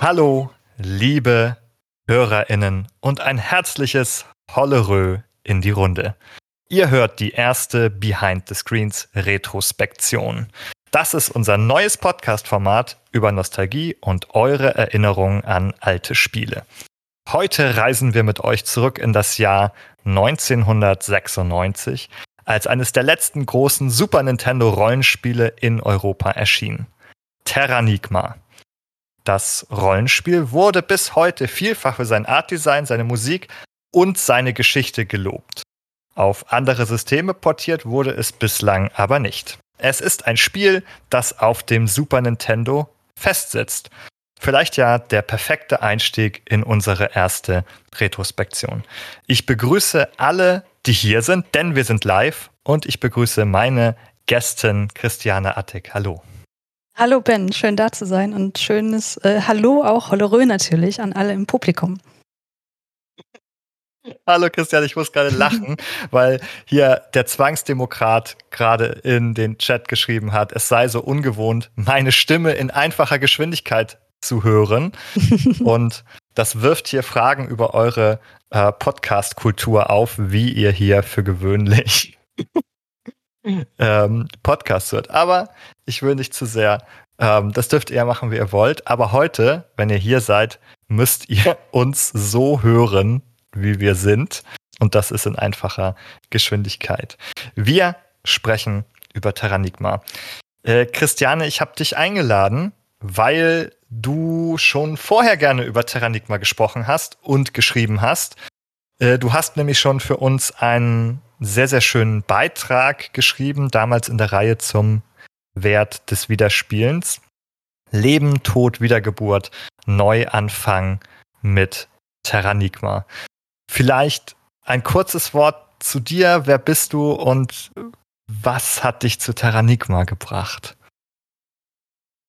Hallo, liebe HörerInnen und ein herzliches Hollerö in die Runde. Ihr hört die erste Behind the Screens Retrospektion. Das ist unser neues Podcast-Format über Nostalgie und eure Erinnerungen an alte Spiele. Heute reisen wir mit euch zurück in das Jahr 1996, als eines der letzten großen Super Nintendo Rollenspiele in Europa erschien. Terranigma. Das Rollenspiel wurde bis heute vielfach für sein Artdesign, seine Musik und seine Geschichte gelobt. Auf andere Systeme portiert wurde es bislang aber nicht. Es ist ein Spiel, das auf dem Super Nintendo festsitzt. Vielleicht ja der perfekte Einstieg in unsere erste Retrospektion. Ich begrüße alle, die hier sind, denn wir sind live und ich begrüße meine Gästin Christiane Attek. Hallo. Hallo Ben, schön da zu sein und schönes äh, Hallo auch Hollerö natürlich an alle im Publikum. Hallo Christian, ich muss gerade lachen, weil hier der Zwangsdemokrat gerade in den Chat geschrieben hat, es sei so ungewohnt, meine Stimme in einfacher Geschwindigkeit zu hören. Und das wirft hier Fragen über eure äh, Podcast-Kultur auf, wie ihr hier für gewöhnlich ähm, Podcast hört. Aber ich will nicht zu sehr. Ähm, das dürft ihr machen, wie ihr wollt. Aber heute, wenn ihr hier seid, müsst ihr uns so hören, wie wir sind. Und das ist in einfacher Geschwindigkeit. Wir sprechen über Terranigma. Äh, Christiane, ich habe dich eingeladen, weil du schon vorher gerne über Terranigma gesprochen hast und geschrieben hast. Äh, du hast nämlich schon für uns einen sehr, sehr schönen Beitrag geschrieben, damals in der Reihe zum Wert des Wiederspielens. Leben, Tod, Wiedergeburt, Neuanfang mit Terranigma. Vielleicht ein kurzes Wort zu dir. Wer bist du und was hat dich zu Terranigma gebracht?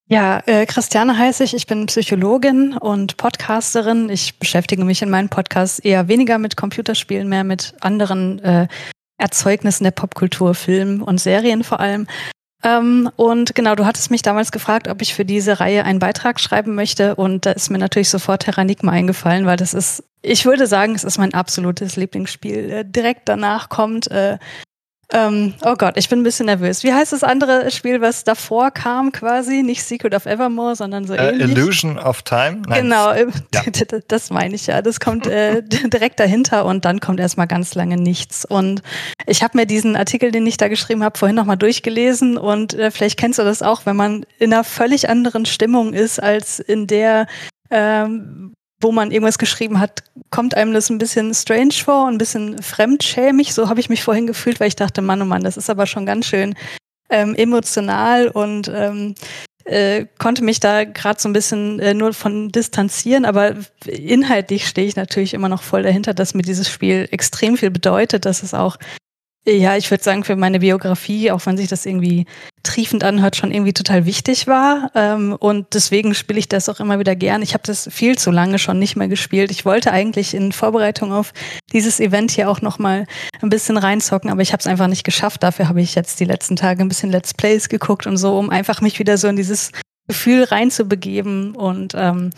Ja, äh, Christiane heiße ich. Ich bin Psychologin und Podcasterin. Ich beschäftige mich in meinen Podcasts eher weniger mit Computerspielen, mehr mit anderen äh, Erzeugnissen der Popkultur, Filmen und Serien vor allem. Ähm, und genau, du hattest mich damals gefragt, ob ich für diese Reihe einen Beitrag schreiben möchte. Und da ist mir natürlich sofort Terranigma eingefallen, weil das ist, ich würde sagen, es ist mein absolutes Lieblingsspiel. Äh, direkt danach kommt äh, ähm, oh Gott, ich bin ein bisschen nervös. Wie heißt das andere Spiel, was davor kam quasi? Nicht Secret of Evermore, sondern so äh, ähnlich? Illusion of Time? Nein. Genau, ja. das meine ich ja. Das kommt äh, direkt dahinter und dann kommt erstmal ganz lange nichts. Und ich habe mir diesen Artikel, den ich da geschrieben habe, vorhin nochmal durchgelesen und äh, vielleicht kennst du das auch, wenn man in einer völlig anderen Stimmung ist, als in der ähm, wo man irgendwas geschrieben hat, kommt einem das ein bisschen strange vor, ein bisschen fremdschämig. So habe ich mich vorhin gefühlt, weil ich dachte, Mann, oh Mann, das ist aber schon ganz schön ähm, emotional und ähm, äh, konnte mich da gerade so ein bisschen äh, nur von distanzieren, aber inhaltlich stehe ich natürlich immer noch voll dahinter, dass mir dieses Spiel extrem viel bedeutet, dass es auch ja, ich würde sagen, für meine Biografie, auch wenn sich das irgendwie triefend anhört, schon irgendwie total wichtig war. Ähm, und deswegen spiele ich das auch immer wieder gern. Ich habe das viel zu lange schon nicht mehr gespielt. Ich wollte eigentlich in Vorbereitung auf dieses Event hier auch noch mal ein bisschen reinzocken, aber ich habe es einfach nicht geschafft. Dafür habe ich jetzt die letzten Tage ein bisschen Let's Plays geguckt und so, um einfach mich wieder so in dieses Gefühl reinzubegeben und ähm,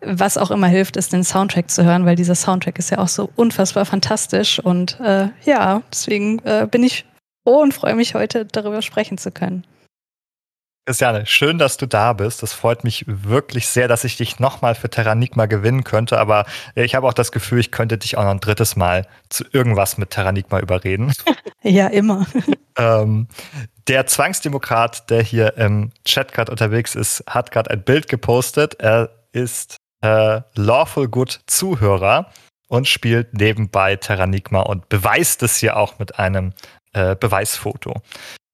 was auch immer hilft, ist den Soundtrack zu hören, weil dieser Soundtrack ist ja auch so unfassbar fantastisch. Und äh, ja, deswegen äh, bin ich froh und freue mich heute darüber sprechen zu können. Christiane, schön, dass du da bist. Das freut mich wirklich sehr, dass ich dich nochmal für Terranigma gewinnen könnte. Aber ich habe auch das Gefühl, ich könnte dich auch noch ein drittes Mal zu irgendwas mit Terranigma überreden. Ja, immer. ähm, der Zwangsdemokrat, der hier im Chat gerade unterwegs ist, hat gerade ein Bild gepostet. Er ist äh, Lawful Good Zuhörer und spielt nebenbei Terranigma und beweist es hier auch mit einem äh, Beweisfoto.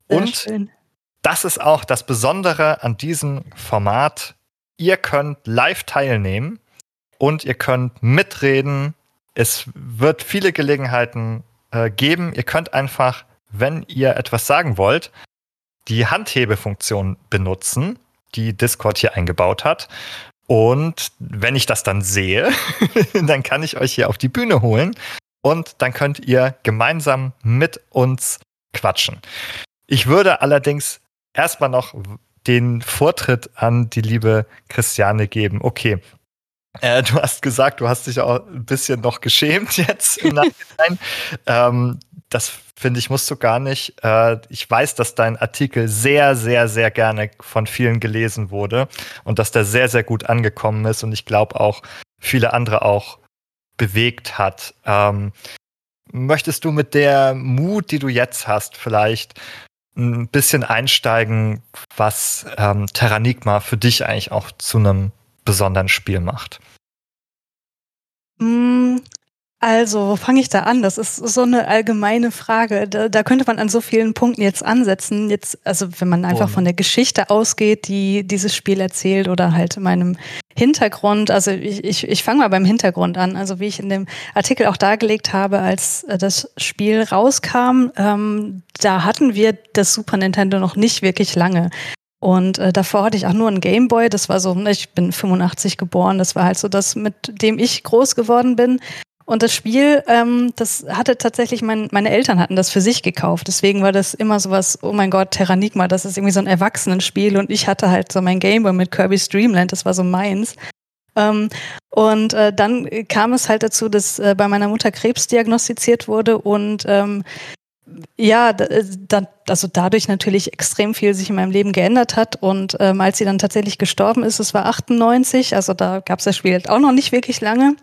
Sehr und schön. das ist auch das Besondere an diesem Format. Ihr könnt live teilnehmen und ihr könnt mitreden. Es wird viele Gelegenheiten äh, geben. Ihr könnt einfach wenn ihr etwas sagen wollt, die Handhebefunktion benutzen, die Discord hier eingebaut hat. Und wenn ich das dann sehe, dann kann ich euch hier auf die Bühne holen und dann könnt ihr gemeinsam mit uns quatschen. Ich würde allerdings erstmal noch den Vortritt an die liebe Christiane geben. Okay. Äh, du hast gesagt, du hast dich auch ein bisschen noch geschämt jetzt im Nachhinein. ähm, das finde ich, musst du gar nicht. Äh, ich weiß, dass dein Artikel sehr, sehr, sehr gerne von vielen gelesen wurde und dass der sehr, sehr gut angekommen ist und ich glaube auch viele andere auch bewegt hat. Ähm, möchtest du mit der Mut, die du jetzt hast, vielleicht ein bisschen einsteigen, was ähm, Terranigma für dich eigentlich auch zu einem besonderen Spiel macht? Also, wo fange ich da an? Das ist so eine allgemeine Frage. Da, da, könnte man an so vielen Punkten jetzt ansetzen. Jetzt, also wenn man einfach oh. von der Geschichte ausgeht, die dieses Spiel erzählt oder halt meinem Hintergrund. Also ich, ich, ich fange mal beim Hintergrund an. Also wie ich in dem Artikel auch dargelegt habe, als äh, das Spiel rauskam, ähm, da hatten wir das Super Nintendo noch nicht wirklich lange. Und äh, davor hatte ich auch nur einen Gameboy. Das war so, ich bin 85 geboren. Das war halt so das, mit dem ich groß geworden bin. Und das Spiel, ähm, das hatte tatsächlich, mein, meine Eltern hatten das für sich gekauft. Deswegen war das immer sowas, oh mein Gott, Terranigma, das ist irgendwie so ein Erwachsenenspiel. Und ich hatte halt so mein Gameboy mit Kirby's Dreamland, das war so meins. Ähm, und äh, dann kam es halt dazu, dass äh, bei meiner Mutter Krebs diagnostiziert wurde und ähm, ja, äh, da, also dadurch natürlich extrem viel sich in meinem Leben geändert hat. Und ähm, als sie dann tatsächlich gestorben ist, es war 98, also da gab es das Spiel halt auch noch nicht wirklich lange.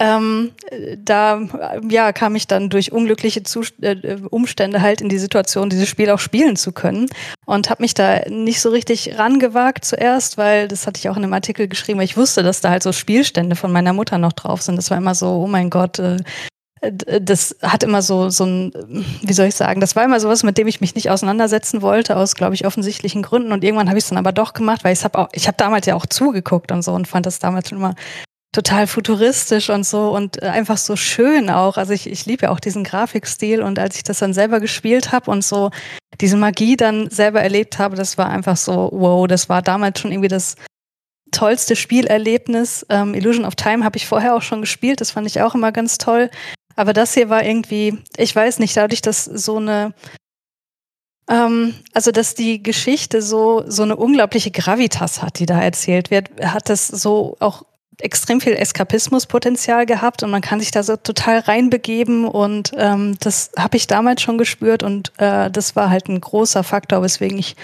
Ähm, da ja, kam ich dann durch unglückliche Zust äh, Umstände halt in die Situation, dieses Spiel auch spielen zu können und habe mich da nicht so richtig rangewagt zuerst, weil das hatte ich auch in einem Artikel geschrieben, weil ich wusste, dass da halt so Spielstände von meiner Mutter noch drauf sind. Das war immer so, oh mein Gott, äh, das hat immer so, so ein, wie soll ich sagen, das war immer sowas, mit dem ich mich nicht auseinandersetzen wollte, aus, glaube ich, offensichtlichen Gründen. Und irgendwann habe ich es dann aber doch gemacht, weil ich habe auch, ich habe damals ja auch zugeguckt und so und fand das damals schon immer total futuristisch und so und äh, einfach so schön auch. Also ich, ich liebe ja auch diesen Grafikstil und als ich das dann selber gespielt habe und so diese Magie dann selber erlebt habe, das war einfach so, wow, das war damals schon irgendwie das tollste Spielerlebnis. Ähm, Illusion of Time habe ich vorher auch schon gespielt, das fand ich auch immer ganz toll. Aber das hier war irgendwie, ich weiß nicht, dadurch, dass so eine ähm, also dass die Geschichte so so eine unglaubliche Gravitas hat, die da erzählt wird, hat das so auch extrem viel Eskapismuspotenzial gehabt und man kann sich da so total reinbegeben und ähm, das habe ich damals schon gespürt und äh, das war halt ein großer Faktor, weswegen ich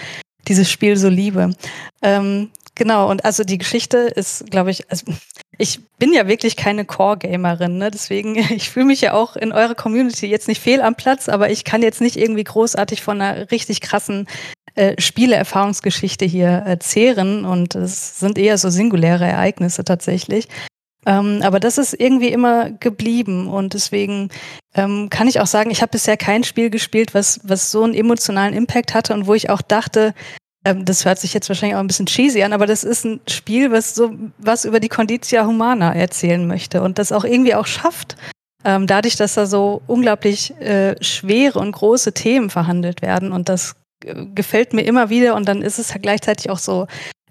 dieses Spiel so liebe. Ähm, genau, und also die Geschichte ist, glaube ich, also ich bin ja wirklich keine Core-Gamerin, ne? deswegen, ich fühle mich ja auch in eurer Community jetzt nicht fehl am Platz, aber ich kann jetzt nicht irgendwie großartig von einer richtig krassen äh, Spieleerfahrungsgeschichte hier äh, zehren und es sind eher so singuläre Ereignisse tatsächlich. Ähm, aber das ist irgendwie immer geblieben und deswegen ähm, kann ich auch sagen, ich habe bisher kein Spiel gespielt, was, was so einen emotionalen Impact hatte und wo ich auch dachte, ähm, das hört sich jetzt wahrscheinlich auch ein bisschen cheesy an, aber das ist ein Spiel, was so was über die Conditia Humana erzählen möchte und das auch irgendwie auch schafft. Ähm, dadurch, dass da so unglaublich äh, schwere und große Themen verhandelt werden und das gefällt mir immer wieder und dann ist es ja gleichzeitig auch so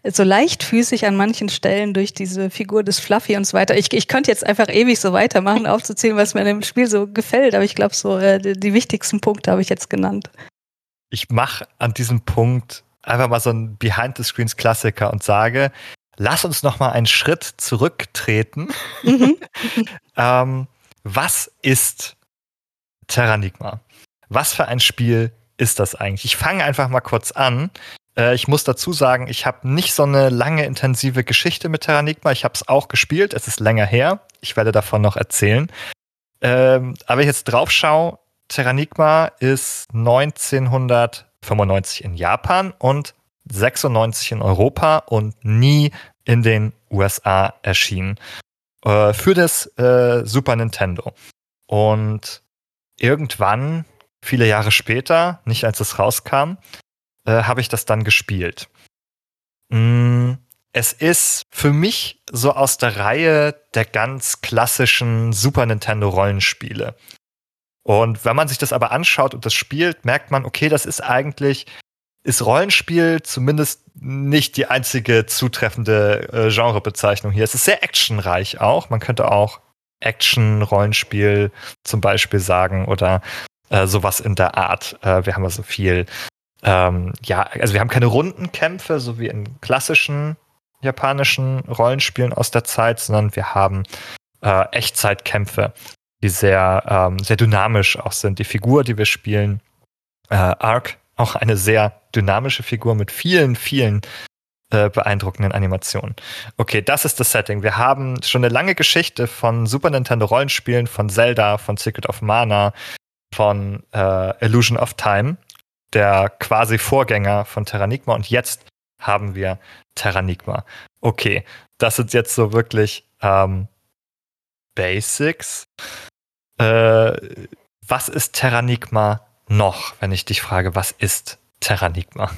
so leichtfüßig an manchen Stellen durch diese Figur des Fluffy und so weiter. Ich, ich könnte jetzt einfach ewig so weitermachen, aufzuzählen, was mir in dem Spiel so gefällt, aber ich glaube, so äh, die, die wichtigsten Punkte habe ich jetzt genannt. Ich mache an diesem Punkt einfach mal so ein Behind-the-Screens-Klassiker und sage, lass uns noch mal einen Schritt zurücktreten. Mhm. ähm, was ist Terranigma? Was für ein Spiel ist das eigentlich? Ich fange einfach mal kurz an. Äh, ich muss dazu sagen, ich habe nicht so eine lange, intensive Geschichte mit Terranigma. Ich habe es auch gespielt. Es ist länger her. Ich werde davon noch erzählen. Ähm, aber ich jetzt drauf schaue, Terranigma ist 1995 in Japan und 96 in Europa und nie in den USA erschienen. Äh, für das äh, Super Nintendo. Und irgendwann viele Jahre später, nicht als es rauskam, äh, habe ich das dann gespielt. Mm, es ist für mich so aus der Reihe der ganz klassischen Super Nintendo Rollenspiele. Und wenn man sich das aber anschaut und das spielt, merkt man, okay, das ist eigentlich, ist Rollenspiel zumindest nicht die einzige zutreffende äh, Genrebezeichnung hier. Es ist sehr actionreich auch. Man könnte auch Action-Rollenspiel zum Beispiel sagen oder äh, sowas in der Art. Äh, wir haben also viel, ähm, ja, also wir haben keine Rundenkämpfe, so wie in klassischen japanischen Rollenspielen aus der Zeit, sondern wir haben äh, Echtzeitkämpfe die sehr, ähm, sehr dynamisch auch sind. Die Figur, die wir spielen, äh, Ark, auch eine sehr dynamische Figur mit vielen, vielen äh, beeindruckenden Animationen. Okay, das ist das Setting. Wir haben schon eine lange Geschichte von Super Nintendo Rollenspielen, von Zelda, von Secret of Mana, von äh, Illusion of Time, der quasi Vorgänger von Terranigma. Und jetzt haben wir Terranigma. Okay, das sind jetzt so wirklich ähm, Basics. Äh, was ist Terranigma noch, wenn ich dich frage, was ist Terranigma?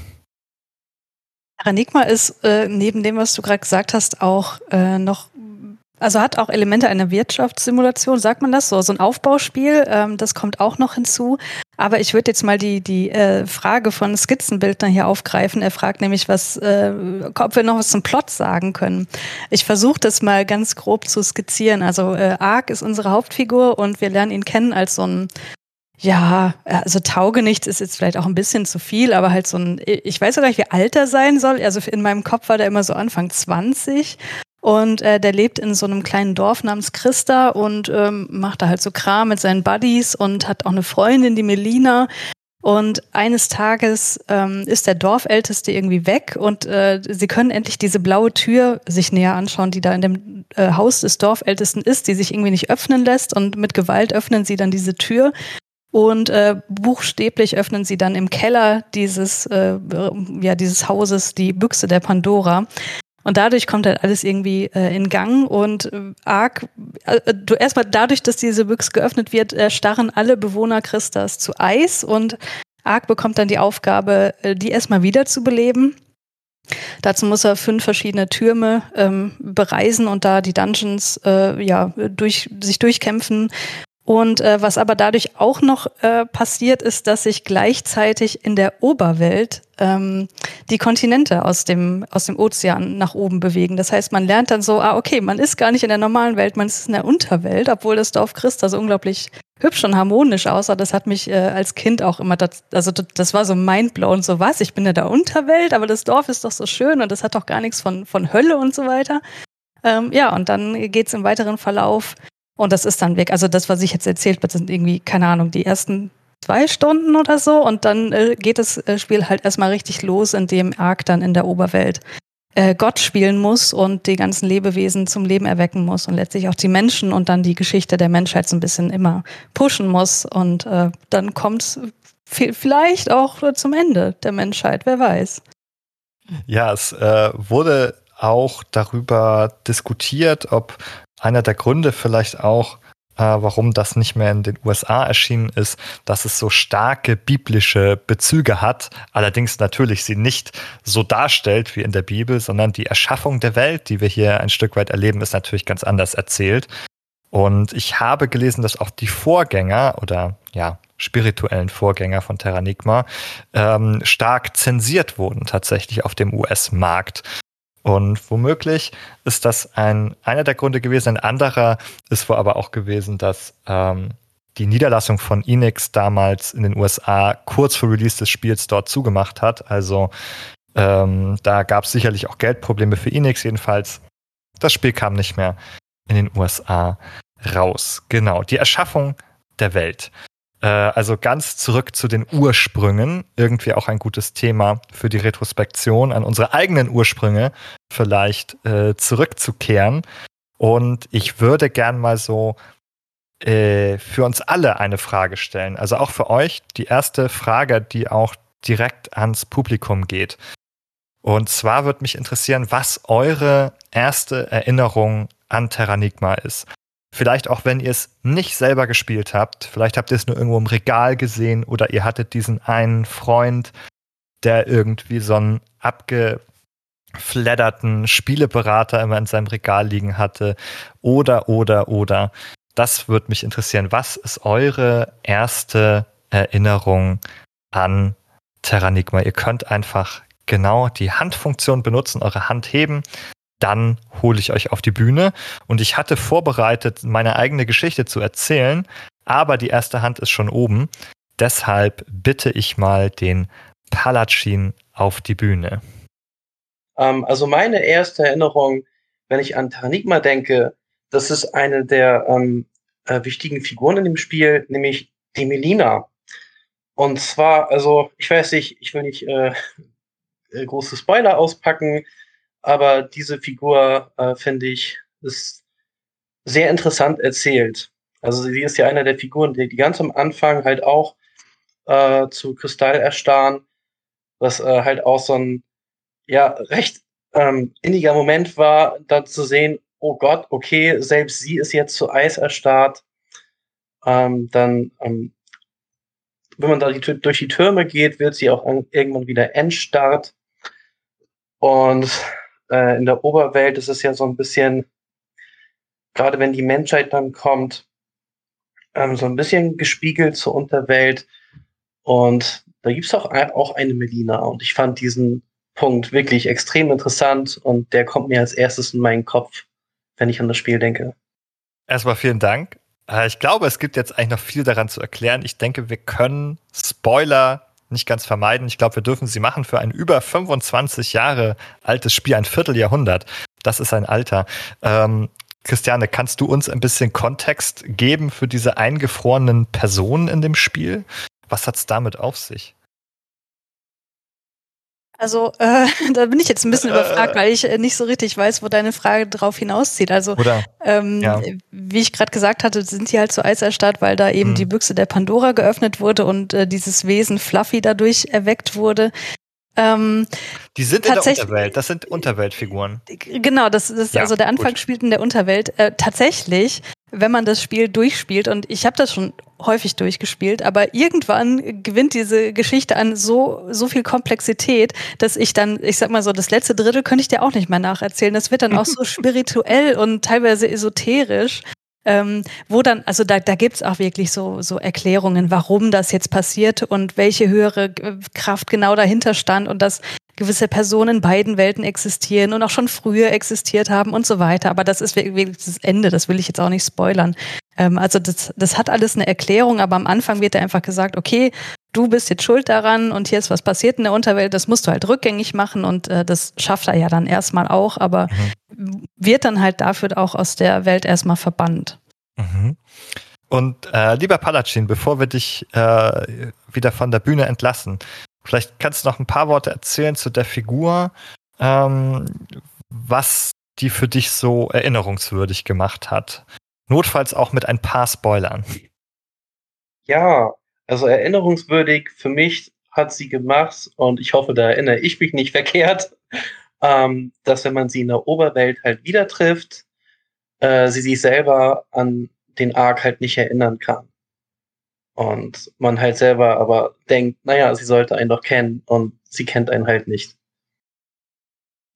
Terranigma ist äh, neben dem, was du gerade gesagt hast, auch äh, noch also hat auch Elemente einer Wirtschaftssimulation, sagt man das so, so ein Aufbauspiel, ähm, das kommt auch noch hinzu. Aber ich würde jetzt mal die, die äh, Frage von Skizzenbildner hier aufgreifen. Er fragt nämlich, was, äh, ob wir noch was zum Plot sagen können. Ich versuche das mal ganz grob zu skizzieren. Also äh, Ark ist unsere Hauptfigur und wir lernen ihn kennen als so ein ja, also Taugenichts ist jetzt vielleicht auch ein bisschen zu viel, aber halt so ein, ich weiß auch gar nicht, wie alt er sein soll. Also in meinem Kopf war der immer so Anfang 20 und äh, der lebt in so einem kleinen Dorf namens Christa und ähm, macht da halt so Kram mit seinen Buddies und hat auch eine Freundin, die Melina. Und eines Tages ähm, ist der Dorfälteste irgendwie weg und äh, sie können endlich diese blaue Tür sich näher anschauen, die da in dem äh, Haus des Dorfältesten ist, die sich irgendwie nicht öffnen lässt. Und mit Gewalt öffnen sie dann diese Tür und äh, buchstäblich öffnen sie dann im Keller dieses, äh, ja, dieses Hauses die Büchse der Pandora. Und dadurch kommt halt alles irgendwie äh, in Gang und äh, arg, äh, du erstmal dadurch, dass diese Büchse geöffnet wird, äh, starren alle Bewohner Christas zu Eis und Ark bekommt dann die Aufgabe, äh, die erstmal wieder zu beleben. Dazu muss er fünf verschiedene Türme ähm, bereisen und da die Dungeons äh, ja durch sich durchkämpfen und äh, was aber dadurch auch noch äh, passiert, ist, dass sich gleichzeitig in der Oberwelt ähm, die Kontinente aus dem, aus dem Ozean nach oben bewegen. Das heißt, man lernt dann so, ah, okay, man ist gar nicht in der normalen Welt, man ist in der Unterwelt, obwohl das Dorf Christa so unglaublich hübsch und harmonisch aussah. Das hat mich äh, als Kind auch immer, das, also das war so mindblown, so was, ich bin in der Unterwelt, aber das Dorf ist doch so schön und das hat doch gar nichts von, von Hölle und so weiter. Ähm, ja, und dann geht's im weiteren Verlauf und das ist dann weg. Also das, was ich jetzt erzählt habe, sind irgendwie, keine Ahnung, die ersten zwei Stunden oder so. Und dann äh, geht das äh, Spiel halt erstmal richtig los, indem Ark dann in der Oberwelt äh, Gott spielen muss und die ganzen Lebewesen zum Leben erwecken muss und letztlich auch die Menschen und dann die Geschichte der Menschheit so ein bisschen immer pushen muss. Und äh, dann kommt es vielleicht auch zum Ende der Menschheit, wer weiß. Ja, es äh, wurde auch darüber diskutiert, ob einer der Gründe vielleicht auch, äh, warum das nicht mehr in den USA erschienen ist, dass es so starke biblische Bezüge hat, allerdings natürlich sie nicht so darstellt wie in der Bibel, sondern die Erschaffung der Welt, die wir hier ein Stück weit erleben, ist natürlich ganz anders erzählt. Und ich habe gelesen, dass auch die Vorgänger oder ja, spirituellen Vorgänger von Terranigma ähm, stark zensiert wurden tatsächlich auf dem US-Markt. Und womöglich ist das ein, einer der Gründe gewesen. Ein anderer ist wohl aber auch gewesen, dass ähm, die Niederlassung von Enix damals in den USA kurz vor Release des Spiels dort zugemacht hat. Also ähm, da gab es sicherlich auch Geldprobleme für Enix. Jedenfalls, das Spiel kam nicht mehr in den USA raus. Genau, die Erschaffung der Welt. Äh, also ganz zurück zu den Ursprüngen, irgendwie auch ein gutes Thema für die Retrospektion, an unsere eigenen Ursprünge vielleicht äh, zurückzukehren. Und ich würde gern mal so äh, für uns alle eine Frage stellen. Also auch für euch die erste Frage, die auch direkt ans Publikum geht. Und zwar würde mich interessieren, was eure erste Erinnerung an Terranigma ist. Vielleicht auch, wenn ihr es nicht selber gespielt habt. Vielleicht habt ihr es nur irgendwo im Regal gesehen oder ihr hattet diesen einen Freund, der irgendwie so einen abgefledderten Spieleberater immer in seinem Regal liegen hatte. Oder, oder, oder. Das würde mich interessieren. Was ist eure erste Erinnerung an Terranigma? Ihr könnt einfach genau die Handfunktion benutzen, eure Hand heben. Dann hole ich euch auf die Bühne. Und ich hatte vorbereitet, meine eigene Geschichte zu erzählen, aber die erste Hand ist schon oben. Deshalb bitte ich mal den Palatschin auf die Bühne. Ähm, also meine erste Erinnerung, wenn ich an Terranigma denke, das ist eine der ähm, äh, wichtigen Figuren in dem Spiel, nämlich die Melina. Und zwar, also ich weiß nicht, ich will nicht äh, große Spoiler auspacken, aber diese Figur, äh, finde ich, ist sehr interessant erzählt. Also sie ist ja einer der Figuren, die, die ganz am Anfang halt auch äh, zu Kristall erstarren, was äh, halt auch so ein ja recht ähm, inniger Moment war, da zu sehen, oh Gott, okay, selbst sie ist jetzt zu Eis erstarrt. Ähm, dann, ähm, wenn man da die, durch die Türme geht, wird sie auch an, irgendwann wieder entstarrt. Und äh, in der Oberwelt ist es ja so ein bisschen, gerade wenn die Menschheit dann kommt, ähm, so ein bisschen gespiegelt zur Unterwelt. Und da gibt's auch, auch eine Melina. Und ich fand diesen Punkt wirklich extrem interessant und der kommt mir als erstes in meinen Kopf, wenn ich an das Spiel denke. Erstmal vielen Dank. Äh, ich glaube, es gibt jetzt eigentlich noch viel daran zu erklären. Ich denke, wir können Spoiler nicht ganz vermeiden. Ich glaube, wir dürfen sie machen für ein über 25 Jahre altes Spiel, ein Vierteljahrhundert. Das ist ein Alter. Ähm, Christiane, kannst du uns ein bisschen Kontext geben für diese eingefrorenen Personen in dem Spiel? Was hat's damit auf sich? Also äh, da bin ich jetzt ein bisschen äh, überfragt, weil ich äh, nicht so richtig weiß, wo deine Frage drauf hinauszieht. Also oder, ähm, ja. wie ich gerade gesagt hatte, sind die halt zu Eiserstadt, weil da eben mhm. die Büchse der Pandora geöffnet wurde und äh, dieses Wesen Fluffy dadurch erweckt wurde. Ähm, die sind in der Unterwelt, das sind Unterweltfiguren. Genau, das ist ja, also der Anfang gut. spielt in der Unterwelt. Äh, tatsächlich wenn man das Spiel durchspielt, und ich habe das schon häufig durchgespielt, aber irgendwann gewinnt diese Geschichte an so, so viel Komplexität, dass ich dann, ich sag mal so, das letzte Drittel könnte ich dir auch nicht mehr nacherzählen. Das wird dann auch so spirituell und teilweise esoterisch. Ähm, wo dann, also da, da gibt's auch wirklich so, so Erklärungen, warum das jetzt passiert und welche höhere Kraft genau dahinter stand und dass gewisse Personen in beiden Welten existieren und auch schon früher existiert haben und so weiter. Aber das ist wirklich das Ende, das will ich jetzt auch nicht spoilern. Ähm, also das, das hat alles eine Erklärung, aber am Anfang wird da einfach gesagt, okay, du bist jetzt schuld daran und hier ist was passiert in der Unterwelt, das musst du halt rückgängig machen und äh, das schafft er ja dann erstmal auch, aber mhm. wird dann halt dafür auch aus der Welt erstmal verbannt. Mhm. Und äh, lieber Palatschin, bevor wir dich äh, wieder von der Bühne entlassen, Vielleicht kannst du noch ein paar Worte erzählen zu der Figur, ähm, was die für dich so erinnerungswürdig gemacht hat. Notfalls auch mit ein paar Spoilern. Ja, also erinnerungswürdig für mich hat sie gemacht und ich hoffe, da erinnere ich mich nicht verkehrt, ähm, dass wenn man sie in der Oberwelt halt wieder trifft, äh, sie sich selber an den Arc halt nicht erinnern kann. Und man halt selber aber denkt, naja, sie sollte einen doch kennen und sie kennt einen halt nicht.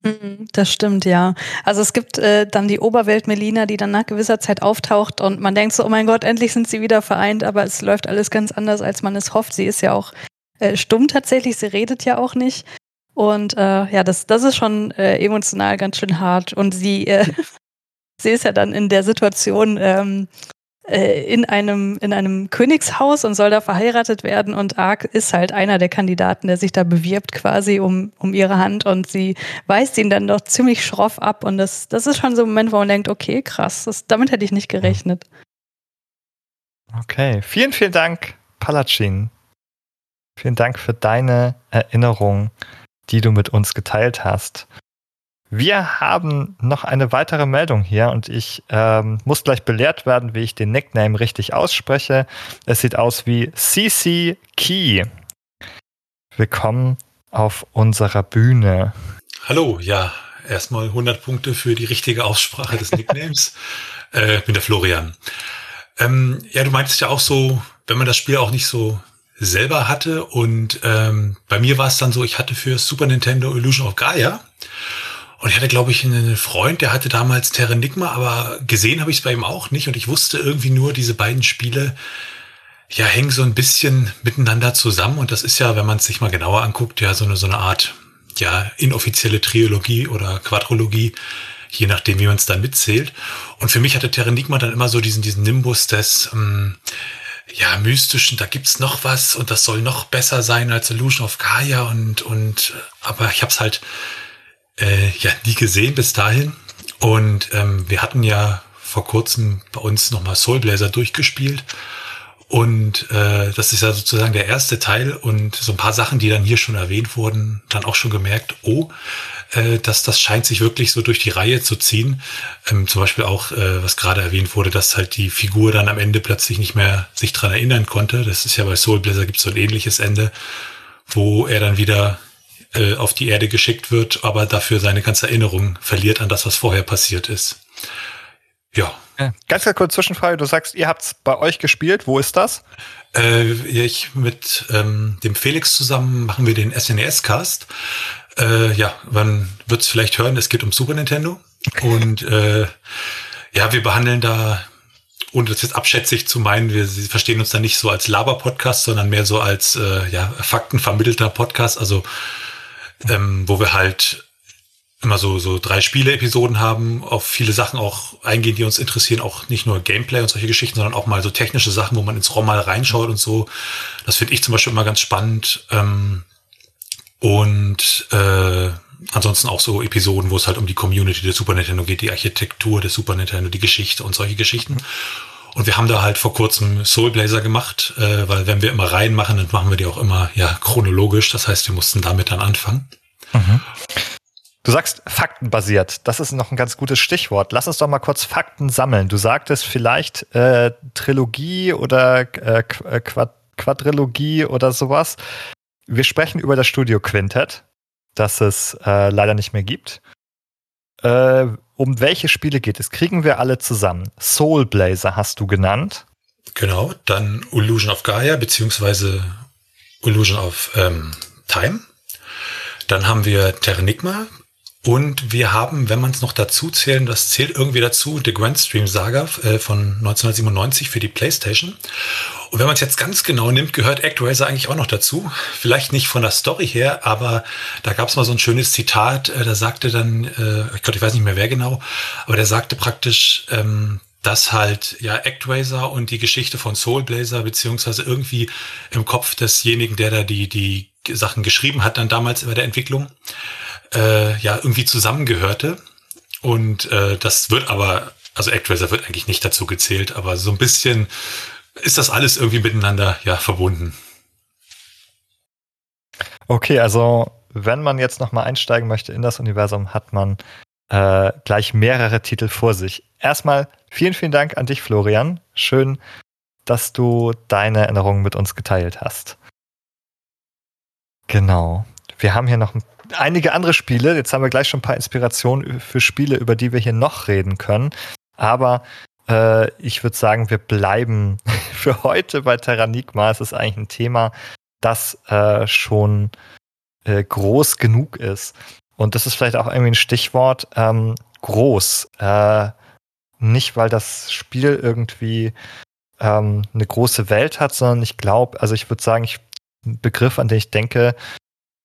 Mhm, das stimmt, ja. Also es gibt äh, dann die Oberwelt Melina, die dann nach gewisser Zeit auftaucht und man denkt so, oh mein Gott, endlich sind sie wieder vereint, aber es läuft alles ganz anders, als man es hofft. Sie ist ja auch äh, stumm tatsächlich, sie redet ja auch nicht. Und äh, ja, das, das ist schon äh, emotional ganz schön hart. Und sie, äh, sie ist ja dann in der Situation, ähm, äh, in einem, in einem Königshaus und soll da verheiratet werden und Ark ist halt einer der Kandidaten, der sich da bewirbt quasi um, um ihre Hand und sie weist ihn dann doch ziemlich schroff ab und das, das ist schon so ein Moment, wo man denkt, okay, krass, das, damit hätte ich nicht gerechnet. Okay, vielen, vielen Dank, Palatschin. Vielen Dank für deine Erinnerung, die du mit uns geteilt hast. Wir haben noch eine weitere Meldung hier und ich ähm, muss gleich belehrt werden, wie ich den Nickname richtig ausspreche. Es sieht aus wie CC Key. Willkommen auf unserer Bühne. Hallo, ja, erstmal 100 Punkte für die richtige Aussprache des Nicknames. äh, bin der Florian. Ähm, ja, du meintest ja auch so, wenn man das Spiel auch nicht so selber hatte und ähm, bei mir war es dann so, ich hatte für Super Nintendo Illusion of Gaia Und ich hatte, glaube ich, einen Freund, der hatte damals Terranigma, aber gesehen habe ich es bei ihm auch nicht. Und ich wusste irgendwie nur, diese beiden Spiele, ja, hängen so ein bisschen miteinander zusammen. Und das ist ja, wenn man es sich mal genauer anguckt, ja, so eine, so eine Art, ja, inoffizielle Trilogie oder Quadrologie, je nachdem, wie man es dann mitzählt. Und für mich hatte Terranigma dann immer so diesen, diesen Nimbus des, ähm, ja, mystischen, da gibt's noch was und das soll noch besser sein als Illusion of Gaia und, und, aber ich habe es halt äh, ja nie gesehen bis dahin. Und ähm, wir hatten ja vor kurzem bei uns nochmal Soulblazer durchgespielt. Und äh, das ist ja sozusagen der erste Teil und so ein paar Sachen, die dann hier schon erwähnt wurden, dann auch schon gemerkt, oh, äh, dass das scheint sich wirklich so durch die Reihe zu ziehen. Ähm, zum Beispiel auch, äh, was gerade erwähnt wurde, dass halt die Figur dann am Ende plötzlich nicht mehr sich dran erinnern konnte. Das ist ja bei Soul Blazer gibt es so ein ähnliches Ende, wo er dann wieder äh, auf die Erde geschickt wird, aber dafür seine ganze Erinnerung verliert an das, was vorher passiert ist. Ja. Ganz, ganz kurz Zwischenfrage. Du sagst, ihr habt es bei euch gespielt. Wo ist das? Äh, ich mit ähm, dem Felix zusammen machen wir den SNES-Cast. Äh, ja, man wird es vielleicht hören, es geht um Super Nintendo. Und äh, ja, wir behandeln da, ohne das jetzt abschätzig zu meinen, wir verstehen uns da nicht so als Laber-Podcast, sondern mehr so als äh, ja, faktenvermittelter Podcast. Also ähm, wo wir halt immer so, so drei Spiele-Episoden haben, auf viele Sachen auch eingehen, die uns interessieren, auch nicht nur Gameplay und solche Geschichten, sondern auch mal so technische Sachen, wo man ins ROM mal reinschaut und so. Das finde ich zum Beispiel immer ganz spannend. Ähm, und äh, ansonsten auch so Episoden, wo es halt um die Community der Super Nintendo geht, die Architektur der Super Nintendo, die Geschichte und solche Geschichten. Und wir haben da halt vor kurzem Soul Blazer gemacht, äh, weil wenn wir immer reinmachen, dann machen wir die auch immer ja chronologisch. Das heißt, wir mussten damit dann anfangen. Mhm. Du sagst faktenbasiert. Das ist noch ein ganz gutes Stichwort. Lass uns doch mal kurz Fakten sammeln. Du sagtest vielleicht äh, Trilogie oder äh, äh Quad Quadrilogie oder sowas. Wir sprechen über das Studio Quintet, das es äh, leider nicht mehr gibt. Äh, um welche Spiele geht es? Kriegen wir alle zusammen? Soul Blazer hast du genannt. Genau, dann Illusion of Gaia beziehungsweise Illusion of ähm, Time. Dann haben wir Terranigma. Und wir haben, wenn man es noch dazu zählen, das zählt irgendwie dazu, The Grand Stream Saga äh, von 1997 für die PlayStation. Und wenn man es jetzt ganz genau nimmt, gehört ActRaiser eigentlich auch noch dazu. Vielleicht nicht von der Story her, aber da gab es mal so ein schönes Zitat, äh, da sagte dann, äh, ich, Gott, ich weiß nicht mehr wer genau, aber der sagte praktisch, ähm, dass halt ja ActRaiser und die Geschichte von Soulblazer beziehungsweise irgendwie im Kopf desjenigen, der da die, die Sachen geschrieben hat, dann damals bei der Entwicklung, äh, ja irgendwie zusammengehörte. Und äh, das wird aber, also ActRaiser wird eigentlich nicht dazu gezählt, aber so ein bisschen ist das alles irgendwie miteinander ja verbunden. Okay, also wenn man jetzt nochmal einsteigen möchte in das Universum, hat man äh, gleich mehrere Titel vor sich. Erstmal vielen, vielen Dank an dich, Florian. Schön, dass du deine Erinnerungen mit uns geteilt hast. Genau. Wir haben hier noch einige andere Spiele. Jetzt haben wir gleich schon ein paar Inspirationen für Spiele, über die wir hier noch reden können. Aber äh, ich würde sagen, wir bleiben für heute bei Terranigma. Es ist eigentlich ein Thema, das äh, schon äh, groß genug ist. Und das ist vielleicht auch irgendwie ein Stichwort. Ähm, groß. Äh, nicht, weil das Spiel irgendwie ähm, eine große Welt hat, sondern ich glaube, also ich würde sagen, ich, ein Begriff, an den ich denke,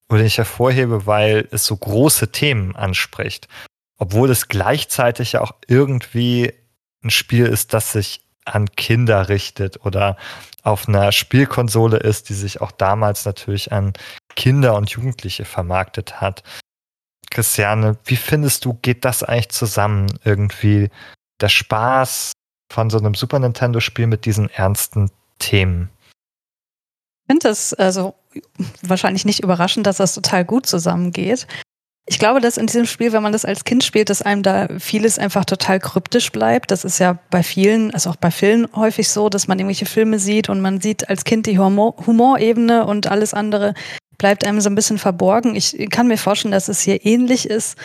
oder ich hervorhebe, weil es so große Themen anspricht. Obwohl es gleichzeitig ja auch irgendwie ein Spiel ist, das sich an Kinder richtet oder auf einer Spielkonsole ist, die sich auch damals natürlich an Kinder und Jugendliche vermarktet hat. Christiane, wie findest du, geht das eigentlich zusammen? Irgendwie der Spaß von so einem Super Nintendo-Spiel mit diesen ernsten Themen? Ich finde das also wahrscheinlich nicht überraschend, dass das total gut zusammengeht. Ich glaube, dass in diesem Spiel, wenn man das als Kind spielt, dass einem da vieles einfach total kryptisch bleibt. Das ist ja bei vielen, also auch bei Filmen häufig so, dass man irgendwelche Filme sieht und man sieht als Kind die Humor Humorebene und alles andere bleibt einem so ein bisschen verborgen. Ich kann mir vorstellen, dass es hier ähnlich ist.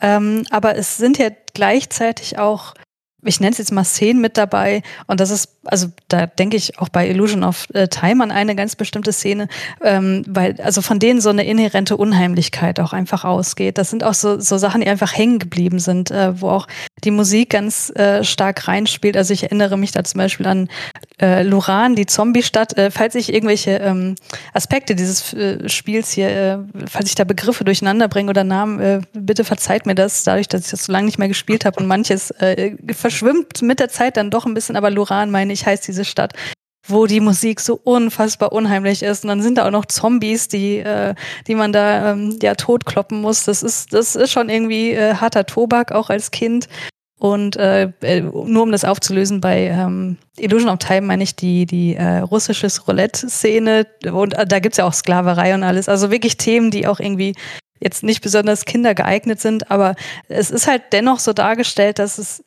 Ähm, aber es sind ja gleichzeitig auch ich nenne es jetzt mal Szenen mit dabei. Und das ist, also da denke ich auch bei Illusion of äh, Time an eine ganz bestimmte Szene, ähm, weil also von denen so eine inhärente Unheimlichkeit auch einfach ausgeht. Das sind auch so, so Sachen, die einfach hängen geblieben sind, äh, wo auch die Musik ganz äh, stark reinspielt. Also ich erinnere mich da zum Beispiel an äh, Luran, die Zombie-Stadt. Äh, falls ich irgendwelche ähm, Aspekte dieses äh, Spiels hier, äh, falls ich da Begriffe durcheinander bringe oder Namen, äh, bitte verzeiht mir das, dadurch, dass ich das so lange nicht mehr gespielt habe und manches äh, verschwimmt mit der Zeit dann doch ein bisschen, aber Luran, meine ich, heißt diese Stadt wo die Musik so unfassbar unheimlich ist. Und dann sind da auch noch Zombies, die, äh, die man da ähm, ja totkloppen muss. Das ist, das ist schon irgendwie äh, harter Tobak, auch als Kind. Und äh, äh, nur um das aufzulösen, bei ähm, Illusion of Time meine ich die, die äh, russische Roulette-Szene und äh, da gibt's ja auch Sklaverei und alles. Also wirklich Themen, die auch irgendwie jetzt nicht besonders kindergeeignet sind, aber es ist halt dennoch so dargestellt, dass es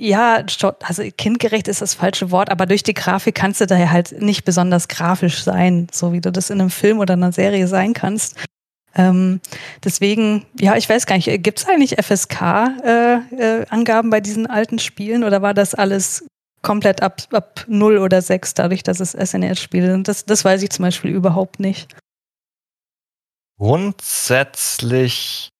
ja, also kindgerecht ist das falsche Wort, aber durch die Grafik kannst du daher halt nicht besonders grafisch sein, so wie du das in einem Film oder einer Serie sein kannst. Ähm, deswegen, ja, ich weiß gar nicht, gibt es eigentlich FSK-Angaben äh, äh, bei diesen alten Spielen oder war das alles komplett ab, ab 0 oder 6, dadurch, dass es SNES-Spiele sind? Das, das weiß ich zum Beispiel überhaupt nicht. Grundsätzlich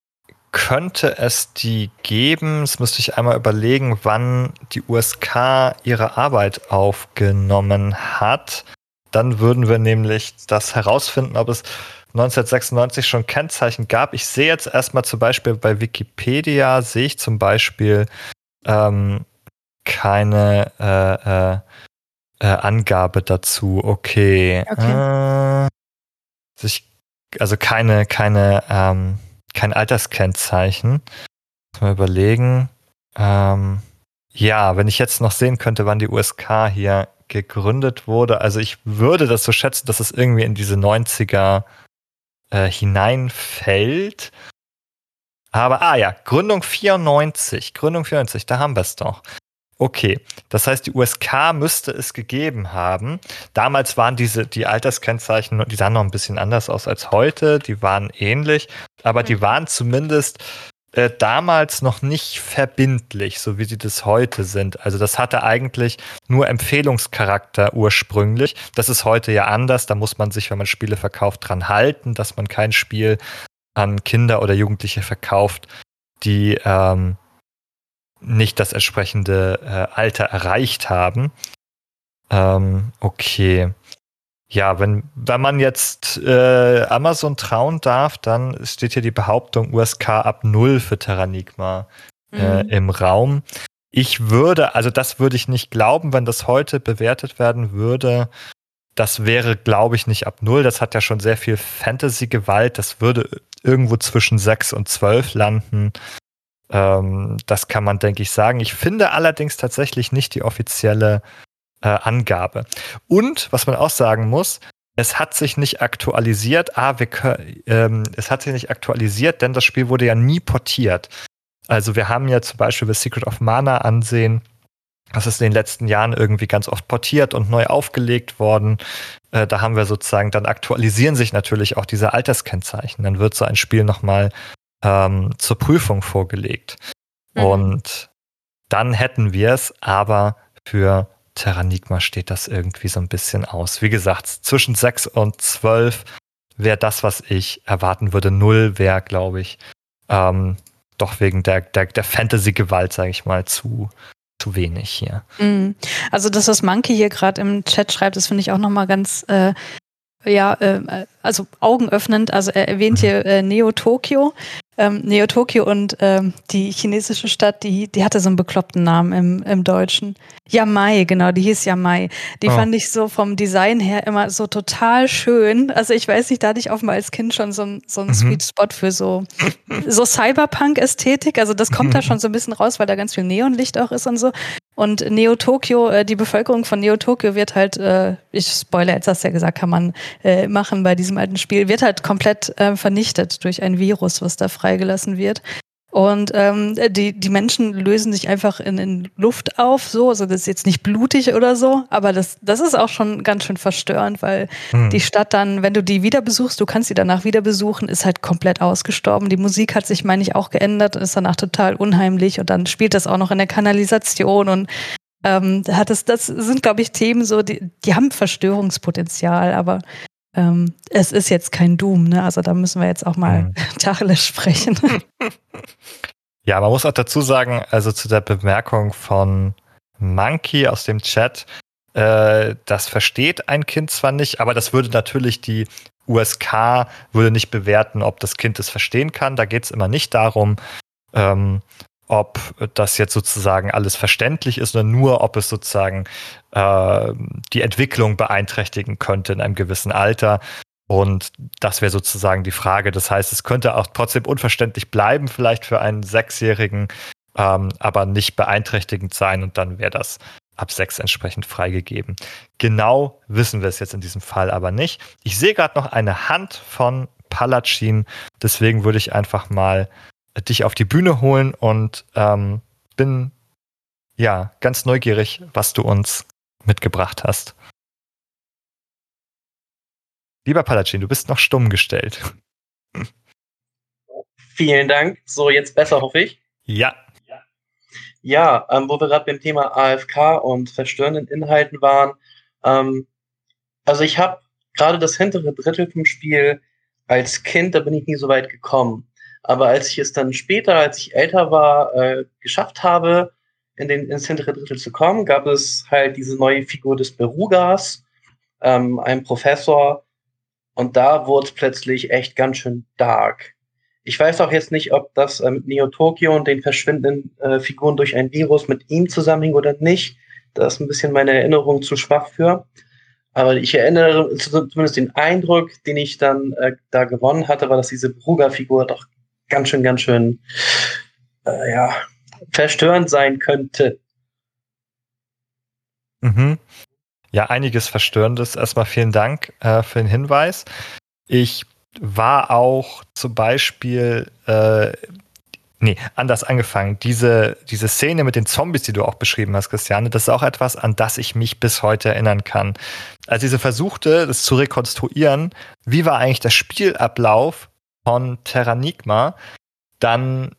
könnte es die geben. Es müsste ich einmal überlegen, wann die USK ihre Arbeit aufgenommen hat. Dann würden wir nämlich das herausfinden, ob es 1996 schon Kennzeichen gab. Ich sehe jetzt erstmal zum Beispiel bei Wikipedia, sehe ich zum Beispiel ähm, keine äh, äh, äh, Angabe dazu. Okay. okay. Äh, also keine, keine, ähm, kein Alterskennzeichen. Mal überlegen. Ähm, ja, wenn ich jetzt noch sehen könnte, wann die USK hier gegründet wurde. Also ich würde das so schätzen, dass es irgendwie in diese 90er äh, hineinfällt. Aber, ah ja, Gründung 94. Gründung 94, da haben wir es doch. Okay, das heißt, die USK müsste es gegeben haben. Damals waren diese, die Alterskennzeichen, die sahen noch ein bisschen anders aus als heute, die waren ähnlich, aber die mhm. waren zumindest äh, damals noch nicht verbindlich, so wie sie das heute sind. Also das hatte eigentlich nur Empfehlungscharakter ursprünglich. Das ist heute ja anders. Da muss man sich, wenn man Spiele verkauft, dran halten, dass man kein Spiel an Kinder oder Jugendliche verkauft, die ähm, nicht das entsprechende äh, Alter erreicht haben. Ähm, okay. Ja, wenn, wenn man jetzt äh, Amazon trauen darf, dann steht hier die Behauptung USK ab null für Terranigma äh, mhm. im Raum. Ich würde, also das würde ich nicht glauben, wenn das heute bewertet werden würde. Das wäre, glaube ich, nicht ab null. Das hat ja schon sehr viel Fantasy-Gewalt. Das würde irgendwo zwischen sechs und zwölf landen. Ähm, das kann man, denke ich, sagen. Ich finde allerdings tatsächlich nicht die offizielle äh, Angabe. Und was man auch sagen muss, es hat sich nicht aktualisiert. Ah, wir, ähm, es hat sich nicht aktualisiert, denn das Spiel wurde ja nie portiert. Also wir haben ja zum Beispiel The Secret of Mana ansehen. Das ist in den letzten Jahren irgendwie ganz oft portiert und neu aufgelegt worden. Äh, da haben wir sozusagen, dann aktualisieren sich natürlich auch diese Alterskennzeichen. Dann wird so ein Spiel nochmal ähm, zur Prüfung vorgelegt. Mhm. Und dann hätten wir es, aber für Terranigma steht das irgendwie so ein bisschen aus. Wie gesagt, zwischen 6 und 12 wäre das, was ich erwarten würde. Null wäre, glaube ich, ähm, doch wegen der, der, der Fantasy-Gewalt, sage ich mal, zu, zu wenig hier. Mhm. Also das, was Monkey hier gerade im Chat schreibt, das finde ich auch nochmal ganz äh, ja, äh, also augenöffnend. Also er erwähnt mhm. hier äh, Neo Tokio. Ähm, Neo Tokio und ähm, die chinesische Stadt, die, die hatte so einen bekloppten Namen im, im Deutschen. Yamai, genau, die hieß Yamai. Die oh. fand ich so vom Design her immer so total schön. Also ich weiß nicht, da hatte ich auch mal als Kind schon so, so einen mhm. Sweet Spot für so, so Cyberpunk-Ästhetik. Also das kommt da schon so ein bisschen raus, weil da ganz viel Neonlicht auch ist und so. Und Neo Tokio, äh, die Bevölkerung von Neo Tokio wird halt, äh, ich spoilere jetzt, hast du ja gesagt, kann man äh, machen bei diesem alten Spiel, wird halt komplett äh, vernichtet durch ein Virus, was da freigelassen wird. Und ähm, die, die Menschen lösen sich einfach in, in Luft auf, so. Also das ist jetzt nicht blutig oder so, aber das, das ist auch schon ganz schön verstörend, weil hm. die Stadt dann, wenn du die wieder besuchst, du kannst sie danach wieder besuchen, ist halt komplett ausgestorben. Die Musik hat sich, meine ich, auch geändert und ist danach total unheimlich und dann spielt das auch noch in der Kanalisation und ähm, hat es, das sind, glaube ich, Themen so, die, die haben Verstörungspotenzial, aber ähm, es ist jetzt kein Doom, ne? Also da müssen wir jetzt auch mal mhm. Tacheles sprechen. Ja, man muss auch dazu sagen, also zu der Bemerkung von Monkey aus dem Chat, äh, das versteht ein Kind zwar nicht, aber das würde natürlich die USK würde nicht bewerten, ob das Kind es verstehen kann. Da geht es immer nicht darum, ähm, ob das jetzt sozusagen alles verständlich ist oder nur, ob es sozusagen äh, die Entwicklung beeinträchtigen könnte in einem gewissen Alter. Und das wäre sozusagen die Frage. Das heißt, es könnte auch trotzdem unverständlich bleiben, vielleicht für einen Sechsjährigen, ähm, aber nicht beeinträchtigend sein. Und dann wäre das ab sechs entsprechend freigegeben. Genau wissen wir es jetzt in diesem Fall aber nicht. Ich sehe gerade noch eine Hand von Palatschin. Deswegen würde ich einfach mal dich auf die Bühne holen und ähm, bin ja ganz neugierig, was du uns mitgebracht hast. Lieber Palatschin, du bist noch stumm gestellt. Vielen Dank. So, jetzt besser, hoffe ich. Ja. Ja, ähm, wo wir gerade beim Thema AFK und verstörenden Inhalten waren. Ähm, also ich habe gerade das hintere Drittel vom Spiel als Kind, da bin ich nie so weit gekommen. Aber als ich es dann später, als ich älter war, äh, geschafft habe, in den, ins hintere Drittel zu kommen, gab es halt diese neue Figur des Berugas, ähm, ein Professor. Und da wurde es plötzlich echt ganz schön dark. Ich weiß auch jetzt nicht, ob das äh, mit Neo Tokyo und den verschwindenden äh, Figuren durch ein Virus mit ihm zusammenhing oder nicht. Da ist ein bisschen meine Erinnerung zu schwach für. Aber ich erinnere zumindest den Eindruck, den ich dann äh, da gewonnen hatte, war, dass diese Beruga-Figur doch ganz schön, ganz schön, äh, ja, verstörend sein könnte. Mhm. Ja, einiges Verstörendes. Erstmal vielen Dank äh, für den Hinweis. Ich war auch zum Beispiel, äh, nee, anders angefangen. Diese, diese Szene mit den Zombies, die du auch beschrieben hast, Christiane, das ist auch etwas, an das ich mich bis heute erinnern kann. Als diese versuchte, das zu rekonstruieren, wie war eigentlich der Spielablauf von Terranigma, dann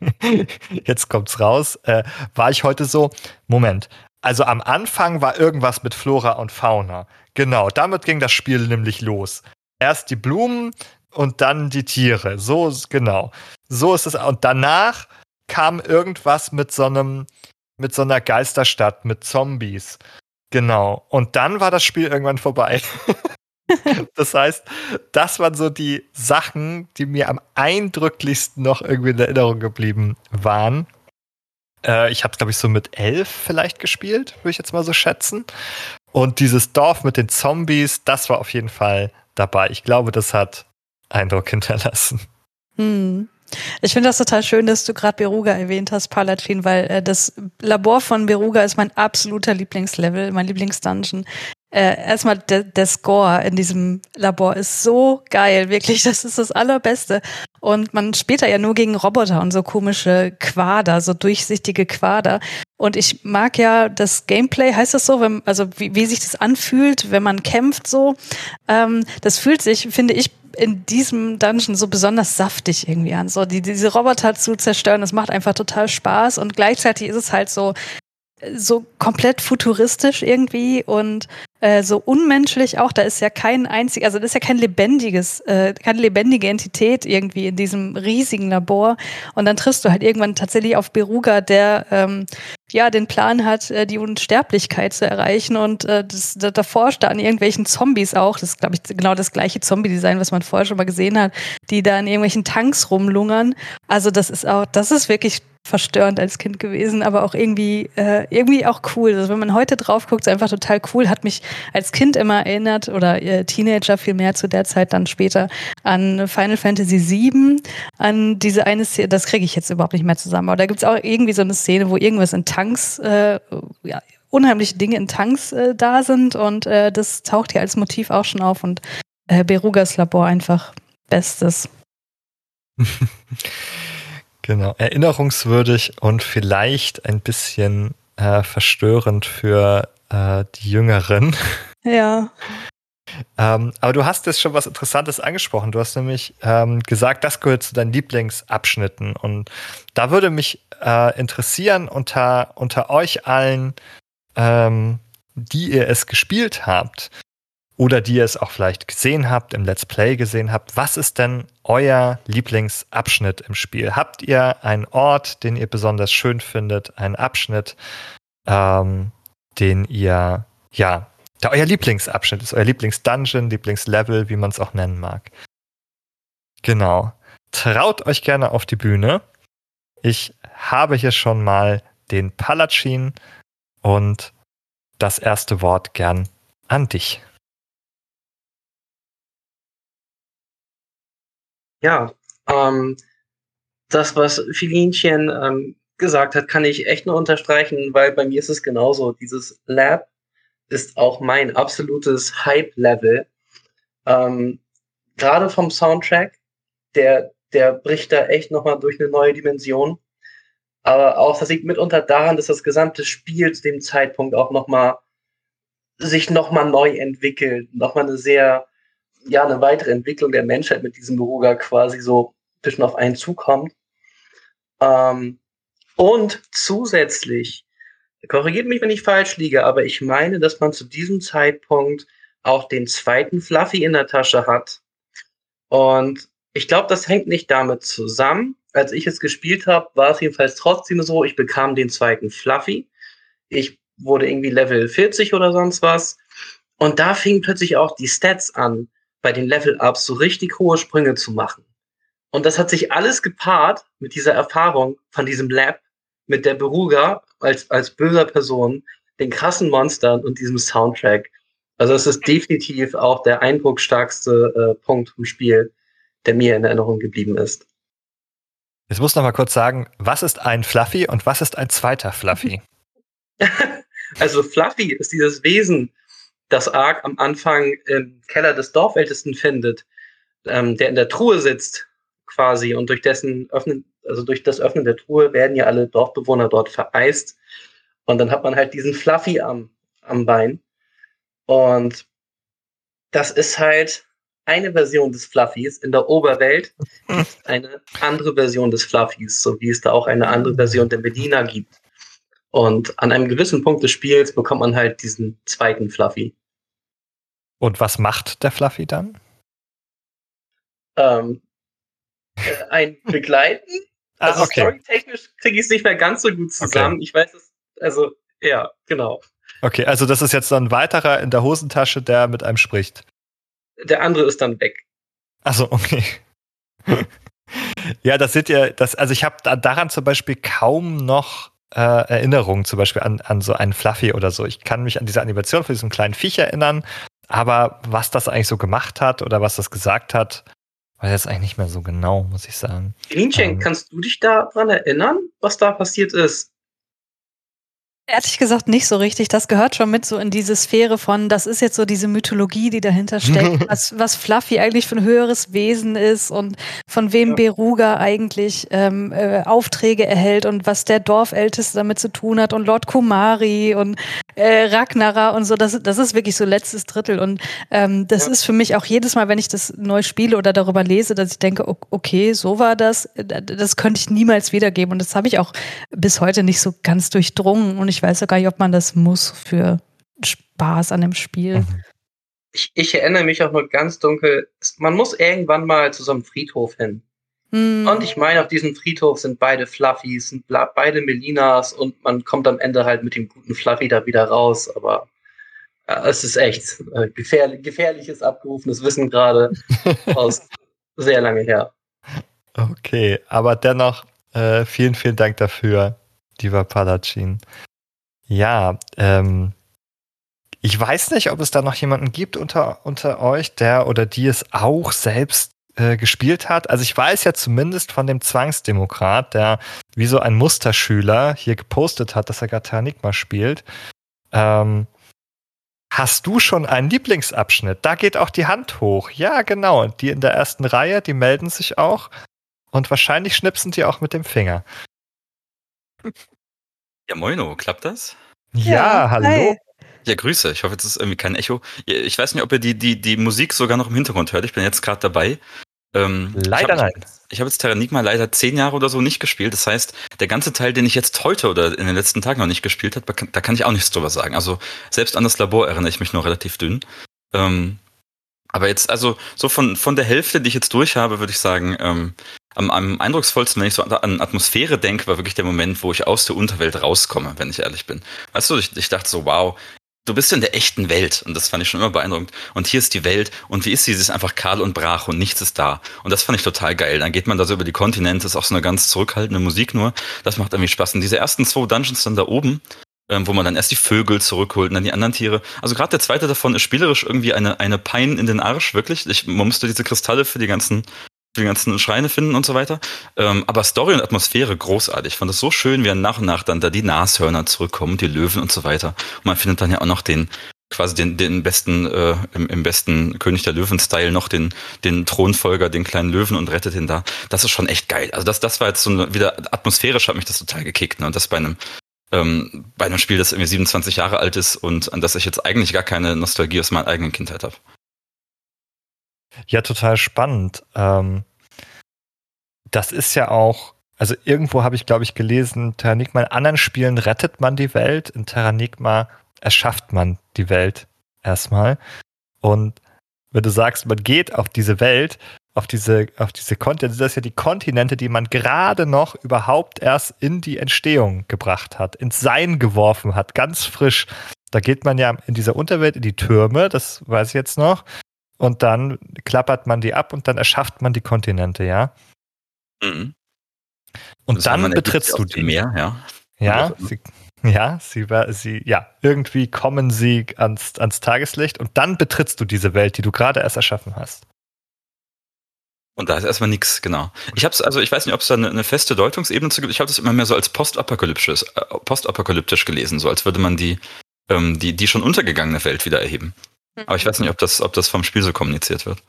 jetzt kommt's raus, äh, war ich heute so, Moment, also am Anfang war irgendwas mit Flora und Fauna. Genau, damit ging das Spiel nämlich los. Erst die Blumen und dann die Tiere. So, genau. So ist es. Und danach kam irgendwas mit so einem, mit so einer Geisterstadt, mit Zombies. Genau. Und dann war das Spiel irgendwann vorbei. das heißt, das waren so die Sachen, die mir am eindrücklichsten noch irgendwie in Erinnerung geblieben waren. Äh, ich habe es, glaube ich, so mit elf vielleicht gespielt, würde ich jetzt mal so schätzen. Und dieses Dorf mit den Zombies, das war auf jeden Fall dabei. Ich glaube, das hat Eindruck hinterlassen. Hm. Ich finde das total schön, dass du gerade Beruga erwähnt hast, Palatschin, weil äh, das Labor von Beruga ist mein absoluter Lieblingslevel, mein Lieblingsdungeon. Äh, erstmal de, der Score in diesem Labor ist so geil, wirklich, das ist das Allerbeste. Und man spielt da ja nur gegen Roboter und so komische Quader, so durchsichtige Quader. Und ich mag ja das Gameplay, heißt das so, wenn, also wie, wie sich das anfühlt, wenn man kämpft so. Ähm, das fühlt sich, finde ich, in diesem Dungeon so besonders saftig irgendwie an. So die, diese Roboter zu zerstören, das macht einfach total Spaß und gleichzeitig ist es halt so so komplett futuristisch irgendwie und äh, so unmenschlich auch. Da ist ja kein einzig, also das ist ja kein lebendiges, äh, keine lebendige Entität irgendwie in diesem riesigen Labor. Und dann triffst du halt irgendwann tatsächlich auf Beruga, der ähm, ja den Plan hat, äh, die Unsterblichkeit zu erreichen. Und äh, das, da, da forscht er an irgendwelchen Zombies auch. Das ist, glaube ich, genau das gleiche Zombie-Design, was man vorher schon mal gesehen hat, die da in irgendwelchen Tanks rumlungern. Also das ist auch, das ist wirklich verstörend als Kind gewesen, aber auch irgendwie, äh, irgendwie auch cool. Also wenn man heute drauf guckt, ist einfach total cool. Hat mich als Kind immer erinnert oder äh, Teenager viel mehr zu der Zeit dann später an Final Fantasy VII, an diese eine Szene, das kriege ich jetzt überhaupt nicht mehr zusammen. Aber da gibt es auch irgendwie so eine Szene, wo irgendwas in Tanks, äh, ja, unheimliche Dinge in Tanks äh, da sind und äh, das taucht hier als Motiv auch schon auf und äh, Berugas Labor einfach Bestes. Genau, erinnerungswürdig und vielleicht ein bisschen äh, verstörend für äh, die Jüngeren. Ja. Ähm, aber du hast jetzt schon was Interessantes angesprochen. Du hast nämlich ähm, gesagt, das gehört zu deinen Lieblingsabschnitten. Und da würde mich äh, interessieren unter, unter euch allen, ähm, die ihr es gespielt habt oder die ihr es auch vielleicht gesehen habt, im Let's Play gesehen habt, was ist denn euer Lieblingsabschnitt im Spiel? Habt ihr einen Ort, den ihr besonders schön findet, einen Abschnitt, ähm, den ihr, ja, der euer Lieblingsabschnitt ist, euer Lieblingsdungeon, Lieblingslevel, wie man es auch nennen mag. Genau. Traut euch gerne auf die Bühne. Ich habe hier schon mal den Palatschin und das erste Wort gern an dich. Ja, ähm, das, was Filinchen ähm, gesagt hat, kann ich echt nur unterstreichen, weil bei mir ist es genauso. Dieses Lab ist auch mein absolutes Hype-Level. Ähm, Gerade vom Soundtrack, der, der bricht da echt nochmal durch eine neue Dimension. Aber auch, das liegt mitunter daran, dass das gesamte Spiel zu dem Zeitpunkt auch nochmal sich nochmal neu entwickelt, nochmal eine sehr, ja, eine weitere Entwicklung der Menschheit mit diesem Beruga quasi so zwischen auf einen zukommt. Ähm, und zusätzlich, korrigiert mich, wenn ich falsch liege, aber ich meine, dass man zu diesem Zeitpunkt auch den zweiten Fluffy in der Tasche hat. Und ich glaube, das hängt nicht damit zusammen. Als ich es gespielt habe, war es jedenfalls trotzdem so, ich bekam den zweiten Fluffy. Ich wurde irgendwie Level 40 oder sonst was. Und da fingen plötzlich auch die Stats an, bei den Level-Ups so richtig hohe Sprünge zu machen. Und das hat sich alles gepaart mit dieser Erfahrung von diesem Lab, mit der Beruga als, als böser Person, den krassen Monstern und diesem Soundtrack. Also es ist definitiv auch der eindrucksstarkste äh, Punkt im Spiel, der mir in Erinnerung geblieben ist. Jetzt muss noch mal kurz sagen, was ist ein Fluffy und was ist ein zweiter Fluffy? also Fluffy ist dieses Wesen, das Ark am Anfang im Keller des Dorfältesten findet, ähm, der in der Truhe sitzt quasi und durch dessen Öffnen, also durch das Öffnen der Truhe werden ja alle Dorfbewohner dort vereist und dann hat man halt diesen Fluffy am, am Bein und das ist halt eine Version des Fluffys. In der Oberwelt eine andere Version des Fluffys, so wie es da auch eine andere Version der Medina gibt. Und an einem gewissen Punkt des Spiels bekommt man halt diesen zweiten Fluffy. Und was macht der Fluffy dann? Ähm, äh, ein Begleiten. ah, also okay. storytechnisch kriege ich es nicht mehr ganz so gut zusammen. Okay. Ich weiß es, also ja, genau. Okay, also das ist jetzt so ein weiterer in der Hosentasche, der mit einem spricht der andere ist dann weg. Achso, okay. ja, das seht ihr, das, also ich habe daran zum Beispiel kaum noch äh, Erinnerungen, zum Beispiel an, an so einen Fluffy oder so. Ich kann mich an diese Animation für diesen kleinen Viech erinnern, aber was das eigentlich so gemacht hat oder was das gesagt hat, weiß jetzt eigentlich nicht mehr so genau, muss ich sagen. Linchen, ähm, kannst du dich daran erinnern, was da passiert ist? Ehrlich gesagt nicht so richtig. Das gehört schon mit so in diese Sphäre von, das ist jetzt so diese Mythologie, die dahinter steckt, was, was Fluffy eigentlich für ein höheres Wesen ist und von wem ja. Beruga eigentlich ähm, äh, Aufträge erhält und was der Dorfälteste damit zu tun hat und Lord Kumari und äh, Ragnara und so. Das, das ist wirklich so letztes Drittel. Und ähm, das ja. ist für mich auch jedes Mal, wenn ich das neu spiele oder darüber lese, dass ich denke, okay, so war das. Das könnte ich niemals wiedergeben. Und das habe ich auch bis heute nicht so ganz durchdrungen. Und ich weiß sogar nicht, ob man das muss für Spaß an dem Spiel. Mhm. Ich, ich erinnere mich auch nur ganz dunkel, man muss irgendwann mal zu so einem Friedhof hin. Mhm. Und ich meine, auf diesem Friedhof sind beide Fluffys, sind beide Melinas und man kommt am Ende halt mit dem guten Fluffy da wieder raus. Aber äh, es ist echt äh, gefährlich, gefährliches, abgerufenes Wissen gerade aus sehr lange her. Okay, aber dennoch äh, vielen, vielen Dank dafür, lieber Palatschin. Ja, ähm, ich weiß nicht, ob es da noch jemanden gibt unter, unter euch, der oder die es auch selbst äh, gespielt hat. Also ich weiß ja zumindest von dem Zwangsdemokrat, der wie so ein Musterschüler hier gepostet hat, dass er Gatanigma spielt. Ähm, hast du schon einen Lieblingsabschnitt? Da geht auch die Hand hoch. Ja, genau. Die in der ersten Reihe, die melden sich auch. und wahrscheinlich schnipsen die auch mit dem Finger. Ja, moino, klappt das? Ja, Ja, hallo. hi. Ja, Grüße. Ich hoffe, jetzt ist irgendwie kein Echo. Ich weiß nicht, ob ihr die, die, die Musik sogar noch im Hintergrund hört. Ich bin jetzt gerade dabei. Ähm, Leider ich hab, nein. Ich habe jetzt Terranigma leider zehn Jahre oder so nicht gespielt. Das heißt, der ganze Teil, den ich jetzt heute oder in den letzten Tagen noch nicht gespielt habe, da kann ich auch nichts drüber sagen. Also selbst an das Labor erinnere ich mich nur relativ dünn. Ähm, aber jetzt, also so von, von der Hälfte, die ich jetzt durch habe, würde ich sagen, ähm, am, am eindrucksvollsten, wenn ich so an, Atmosphäre denke, war wirklich der Moment, wo ich aus der Unterwelt rauskomme, wenn ich ehrlich bin. Weißt du, ich, ich dachte so, wow, du bist in der echten Welt und das fand ich schon immer beeindruckend. Und hier ist die Welt und wie ist sie? Sie ist einfach kahl und brach und nichts ist da. Und das fand ich total geil. Dann geht man da so über die Kontinente, ist auch so eine ganz zurückhaltende Musik nur. Das macht irgendwie Spaß. Und diese ersten zwei Dungeons dann da oben, ähm, wo man dann erst die Vögel zurückholt und dann die anderen Tiere. Also gerade der zweite davon ist spielerisch irgendwie eine, eine Pein in den Arsch, wirklich. Ich, man musste diese Kristalle für die ganzen die ganzen Schreine finden und so weiter. Ähm, aber Story und Atmosphäre großartig. Ich fand es so schön, wie dann nach und nach dann da die Nashörner zurückkommen, die Löwen und so weiter. Und man findet dann ja auch noch den quasi den, den besten, äh, im, im besten König der Löwen-Style noch den, den Thronfolger, den kleinen Löwen und rettet ihn da. Das ist schon echt geil. Also das, das war jetzt so eine, wieder atmosphärisch hat mich das total gekickt. Ne? Und das bei einem, ähm, bei einem Spiel, das irgendwie 27 Jahre alt ist und an das ich jetzt eigentlich gar keine Nostalgie aus meiner eigenen Kindheit habe. Ja, total spannend. Ähm, das ist ja auch, also irgendwo habe ich, glaube ich, gelesen, Terranigma in anderen Spielen rettet man die Welt, in Terranigma erschafft man die Welt erstmal. Und wenn du sagst, man geht auf diese Welt, auf diese, auf diese Kontinente, das ist ja die Kontinente, die man gerade noch überhaupt erst in die Entstehung gebracht hat, ins Sein geworfen hat, ganz frisch. Da geht man ja in dieser Unterwelt in die Türme, das weiß ich jetzt noch. Und dann klappert man die ab und dann erschafft man die Kontinente, ja. Mhm. Und Das dann betrittst du die. Meer, ja. Ja, sie, ja, sie, war- sie, ja, irgendwie kommen sie ans, ans Tageslicht und dann betrittst du diese Welt, die du gerade erst erschaffen hast. Und da ist erstmal nichts, genau. Ich habe es, also ich weiß nicht, ob es da eine, eine feste Deutungsebene zu gibt. Ich habe das immer mehr so als postapokalyptisch, äh, postapokalyptisch gelesen, so als würde man die, ähm, die, die schon untergegangene Welt wieder erheben. Aber ich weiß nicht, ob das, ob das vom Spiel so kommuniziert wird.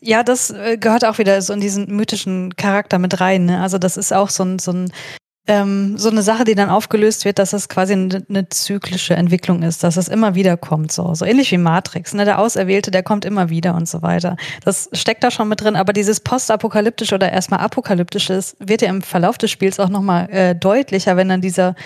Ja, das äh, gehört auch wieder so in diesen mythischen Charakter mit rein. Ne? Also das ist auch so ein, so ein ähm, so eine Sache, die dann aufgelöst wird, dass es quasi eine, eine zyklische Entwicklung ist, dass es immer wieder kommt, so so ähnlich wie Matrix. Ne? Der Auserwählte, der kommt immer wieder und so weiter. Das steckt da schon mit drin, aber dieses postapokalyptische oder erstmal apokalyptische wird ja im Verlauf des Spiels auch nochmal äh, deutlicher, wenn dann dieser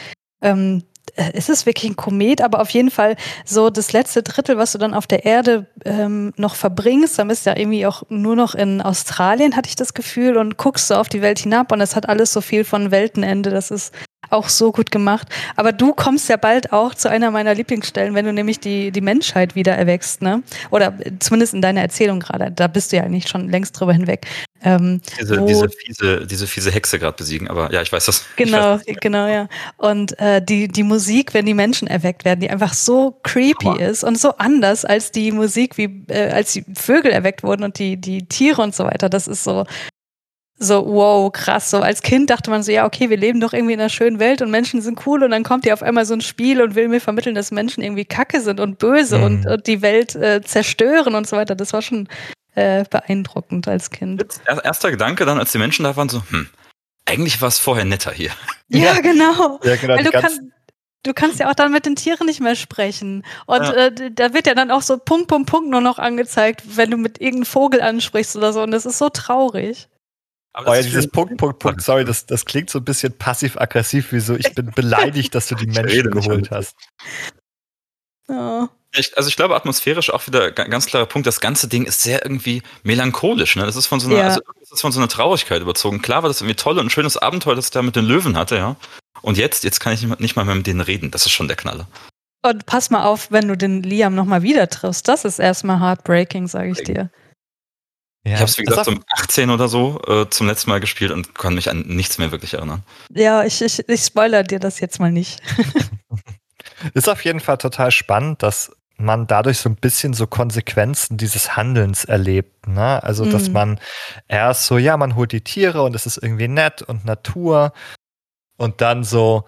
ähm, äh, ist es wirklich ein Komet, aber auf jeden Fall so das letzte Drittel, was du dann auf der Erde ähm, noch verbringst, dann bist du ja irgendwie auch nur noch in Australien, hatte ich das Gefühl, und guckst so auf die Welt hinab und es hat alles so viel von Weltenende, das ist auch so gut gemacht. Aber du kommst ja bald auch zu einer meiner Lieblingsstellen, wenn du nämlich die, die Menschheit wieder erwächst, ne? Oder zumindest in deiner Erzählung gerade, da bist du ja eigentlich schon längst drüber hinweg. Ähm, Diese, diese, fiese, diese fiese Hexe gerade besiegen, aber ja, ich weiß das. Genau, weiß, genau, ja. Und äh, die, die Musik, wenn die Menschen erweckt werden, die einfach so creepy Hammer. ist und so anders als die Musik, wie äh, als die Vögel erweckt wurden und die, die Tiere und so weiter. Das ist so, so, wow, krass. So als Kind dachte man so, ja, okay, wir leben doch irgendwie in einer schönen Welt und Menschen sind cool und dann kommt hier auf einmal so ein Spiel und will mir vermitteln, dass Menschen irgendwie kacke sind und böse Mhm. und, und die Welt äh, zerstören und so weiter. Das war schon äh, beeindruckend als Kind. Er- Erster Gedanke dann, als die Menschen da waren, so, hm, eigentlich war es vorher netter hier. Ja, Ja. genau. Ja, genau. Du, ganzen, kann, du kannst ja auch dann mit den Tieren nicht mehr sprechen. Und Ja. äh, da wird ja dann auch so Punkt, Punkt, Punkt nur noch angezeigt, wenn du mit irgendeinem Vogel ansprichst oder so. Und das ist so traurig. Aber oh ja, dieses Punkt, Punkt, Punkt, sorry, das, das klingt so ein bisschen passiv-aggressiv, wie so, ich bin beleidigt, dass du die Menschen geholt hast. Ja. Ich, also ich glaube, atmosphärisch auch wieder ga- ganz klarer Punkt, das ganze Ding ist sehr irgendwie melancholisch. Ne? Das ist von so einer, Ja. also das ist von so einer Traurigkeit überzogen. Klar war das irgendwie toll und ein schönes Abenteuer, das ich da mit den Löwen hatte, ja. Und jetzt, jetzt kann ich nicht mal- nicht mal mehr mit denen reden. Das ist schon der Knaller. Und pass mal auf, wenn du den Liam nochmal wieder triffst. Das ist erstmal heartbreaking, sage ich dir. Ja. Ich habe es, wie gesagt, auf, um 18 oder so äh, zum letzten Mal gespielt und kann mich an nichts mehr wirklich erinnern. Ja, ich, ich, ich spoiler dir das jetzt mal nicht. Ist auf jeden Fall total spannend, dass man dadurch so ein bisschen so Konsequenzen dieses Handelns erlebt. Ne? Also, dass Mhm. man erst so, ja, man holt die Tiere und es ist irgendwie nett und Natur und dann so,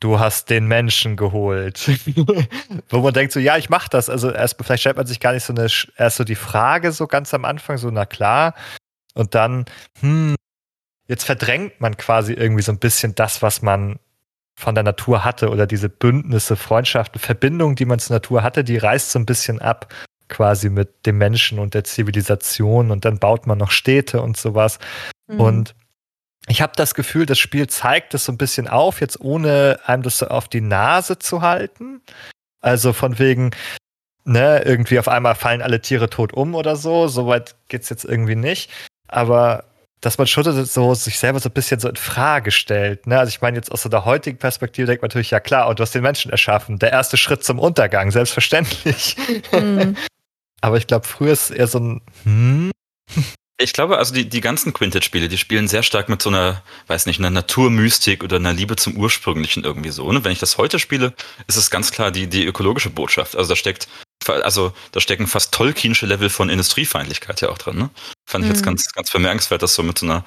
du hast den Menschen geholt. Wo man denkt so, ja, ich mach das. Also erst vielleicht stellt man sich gar nicht so eine, erst so die Frage so ganz am Anfang, so, na klar, und dann, hm, jetzt verdrängt man quasi irgendwie so ein bisschen das, was man von der Natur hatte oder diese Bündnisse, Freundschaften, Verbindungen, die man zur Natur hatte, die reißt so ein bisschen ab quasi mit dem Menschen und der Zivilisation und dann baut man noch Städte und sowas. Mhm. Und ich habe das Gefühl, das Spiel zeigt es so ein bisschen auf, jetzt ohne einem das so auf die Nase zu halten. Also von wegen, ne, irgendwie auf einmal fallen alle Tiere tot um oder so. Soweit geht's jetzt irgendwie nicht. Aber dass man schon so sich selber so ein bisschen so in Frage stellt. Ne? Also ich meine jetzt aus so der heutigen Perspektive denkt man natürlich, ja klar, und du hast den Menschen erschaffen. Der erste Schritt zum Untergang, selbstverständlich. Mhm. Aber ich glaube, früher ist es eher so ein hm. Ich glaube, also die, die ganzen Quintet-Spiele, die spielen sehr stark mit so einer, weiß nicht, einer Naturmystik oder einer Liebe zum Ursprünglichen irgendwie so. Und ne? wenn ich das heute spiele, ist es ganz klar die, die ökologische Botschaft. Also da steckt also da stecken fast Tolkienische Level von Industriefeindlichkeit ja auch drin. Ne? Fand ich jetzt mhm. ganz, ganz bemerkenswert, das so mit so einer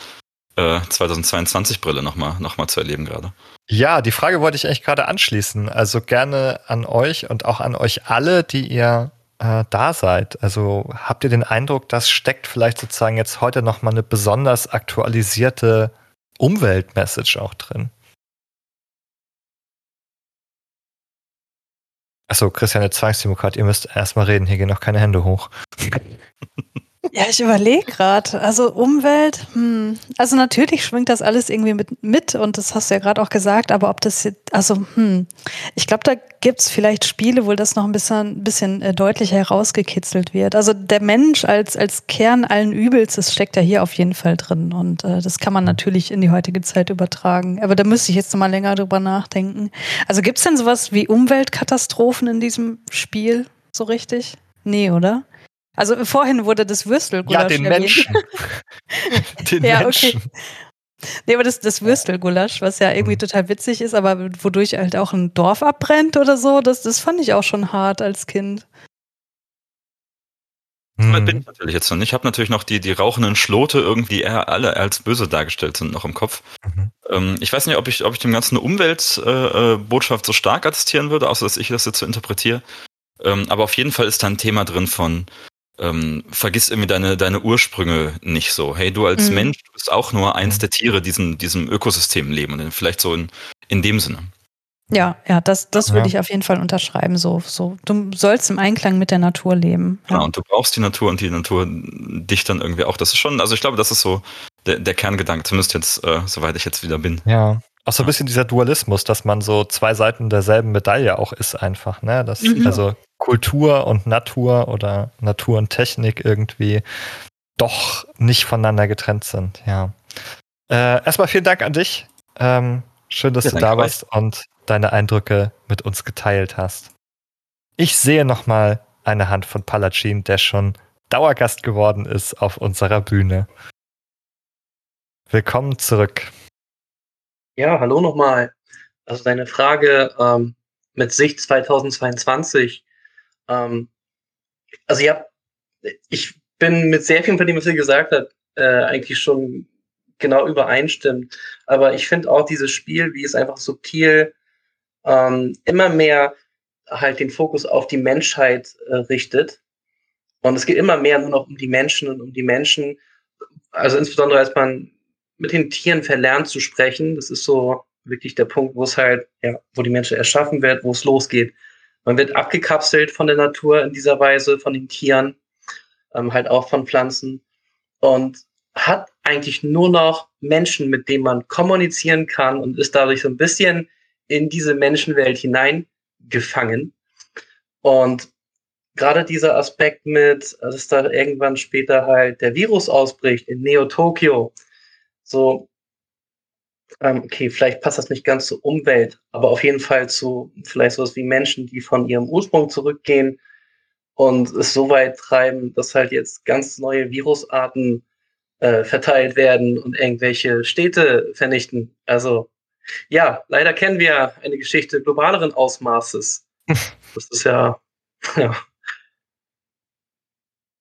äh, 2022-Brille nochmal noch mal zu erleben gerade. Ja, die Frage wollte ich echt gerade anschließen. Also gerne an euch und auch an euch alle, die ihr äh, da seid. Also habt ihr den Eindruck, das steckt vielleicht sozusagen jetzt heute nochmal eine besonders aktualisierte Umweltmessage auch drin? Achso, Christian, der Zwangsdemokrat, ihr müsst erstmal reden, hier gehen noch keine Hände hoch. Ja, ich überlege gerade. Also Umwelt, hm. also natürlich schwingt das alles irgendwie mit, mit und das hast du ja gerade auch gesagt, aber ob das jetzt, also hm, ich glaube, da gibt es vielleicht Spiele, wo das noch ein bisschen, bisschen äh, deutlicher herausgekitzelt wird. Also der Mensch als, als Kern allen Übels, das steckt ja hier auf jeden Fall drin und äh, das kann man natürlich in die heutige Zeit übertragen. Aber da müsste ich jetzt noch mal länger drüber nachdenken. Also gibt es denn sowas wie Umweltkatastrophen in diesem Spiel so richtig? Nee, oder? Also vorhin wurde das Würstelgulasch Ja, den erwähnt. Menschen. den ja, Menschen. Okay. Nee, aber das, das Würstelgulasch, was ja irgendwie mhm. total witzig ist, aber wodurch halt auch ein Dorf abbrennt oder so, das, das fand ich auch schon hart als Kind. Mhm. Bin ich natürlich jetzt noch nicht. Ich habe natürlich noch die, die rauchenden Schlote irgendwie eher alle als böse dargestellt sind noch im Kopf. Mhm. Ähm, ich weiß nicht, ob ich, ob ich dem Ganzen eine Umweltbotschaft äh, so stark attestieren würde, außer dass ich das jetzt so interpretiere. Ähm, aber auf jeden Fall ist da ein Thema drin von, ähm, vergiss irgendwie deine, deine Ursprünge nicht so. Hey, du als mhm. Mensch du bist auch nur eins der Tiere, die in diesem Ökosystem leben und vielleicht so in, in dem Sinne. Ja, ja, das, das würde ja. ich auf jeden Fall unterschreiben. So, so, du sollst im Einklang mit der Natur leben. Ja. ja, und du brauchst die Natur und die Natur dich dann irgendwie auch. Das ist schon, also ich glaube, das ist so der, der Kerngedanke, zumindest jetzt, äh, soweit ich jetzt wieder bin. Ja. Auch so ein bisschen dieser Dualismus, dass man so zwei Seiten derselben Medaille auch ist einfach, ne? Das, mhm. Also Kultur und Natur oder Natur und Technik irgendwie doch nicht voneinander getrennt sind, ja. Äh, erstmal vielen Dank an dich. Ähm, schön, dass ja, du da warst euch. und deine Eindrücke mit uns geteilt hast. Ich sehe nochmal eine Hand von Palacin, der schon Dauergast geworden ist auf unserer Bühne. Willkommen zurück. Ja, hallo nochmal. Also deine Frage ähm, mit Sicht 2022. Ähm, also ja, ich bin mit sehr vielen von dem, was ihr gesagt habt, äh, eigentlich schon genau übereinstimmt. Aber ich finde auch dieses Spiel, wie es einfach subtil ähm, immer mehr halt den Fokus auf die Menschheit äh, richtet. Und es geht immer mehr nur noch um die Menschen und um die Menschen. Also insbesondere als man mit den Tieren verlernt zu sprechen. Das ist so wirklich der Punkt, wo es halt, ja, wo die Menschen erschaffen wird, wo es losgeht. Man wird abgekapselt von der Natur in dieser Weise, von den Tieren, ähm, halt auch von Pflanzen und hat eigentlich nur noch Menschen, mit denen man kommunizieren kann und ist dadurch so ein bisschen in diese Menschenwelt hineingefangen. Und gerade dieser Aspekt mit, dass da irgendwann später halt der Virus ausbricht in Neo-Tokio, so, ähm, okay, vielleicht passt das nicht ganz zur Umwelt, aber auf jeden Fall zu vielleicht sowas wie Menschen, die von ihrem Ursprung zurückgehen und es so weit treiben, dass halt jetzt ganz neue Virusarten äh, verteilt werden und irgendwelche Städte vernichten. Also ja, leider kennen wir eine Geschichte globaleren Ausmaßes. Das ist ja, ja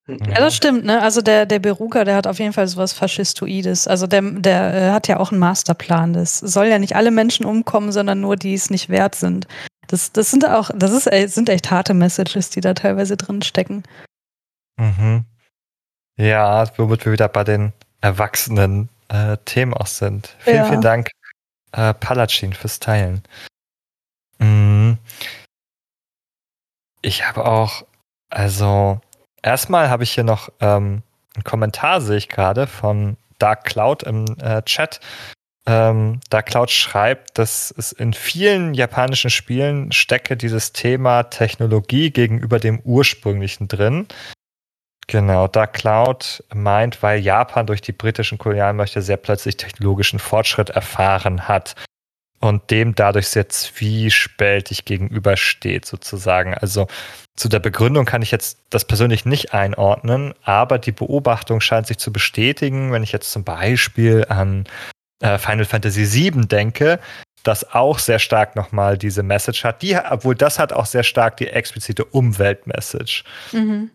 ja, das stimmt, ne? Also der, der Beruga, der hat auf jeden Fall sowas Faschistoides. Also der, der äh, hat ja auch einen Masterplan. Das soll ja nicht alle Menschen umkommen, sondern nur die es nicht wert sind. Das, das sind auch, das ist, sind echt harte Messages, die da teilweise drin stecken. Mhm. Ja, womit wir wieder bei den erwachsenen äh, Themen auch sind. Vielen, Ja. vielen Dank, äh, Palatschin, fürs Teilen. Mm. Ich habe auch, also erstmal habe ich hier noch ähm, einen Kommentar, sehe ich gerade, von Dark Cloud im äh, Chat. Ähm, Dark Cloud schreibt, dass es in vielen japanischen Spielen stecke dieses Thema Technologie gegenüber dem ursprünglichen drin. Genau, Dark Cloud meint, weil Japan durch die britischen Kolonialmächte sehr plötzlich technologischen Fortschritt erfahren hat und dem dadurch sehr zwiespältig gegenübersteht, sozusagen. Also zu der Begründung kann ich jetzt das persönlich nicht einordnen, aber die Beobachtung scheint sich zu bestätigen, wenn ich jetzt zum Beispiel an äh, Final Fantasy VII denke, das auch sehr stark nochmal diese Message hat, die, obwohl das hat auch sehr stark die explizite Umweltmessage Mhm.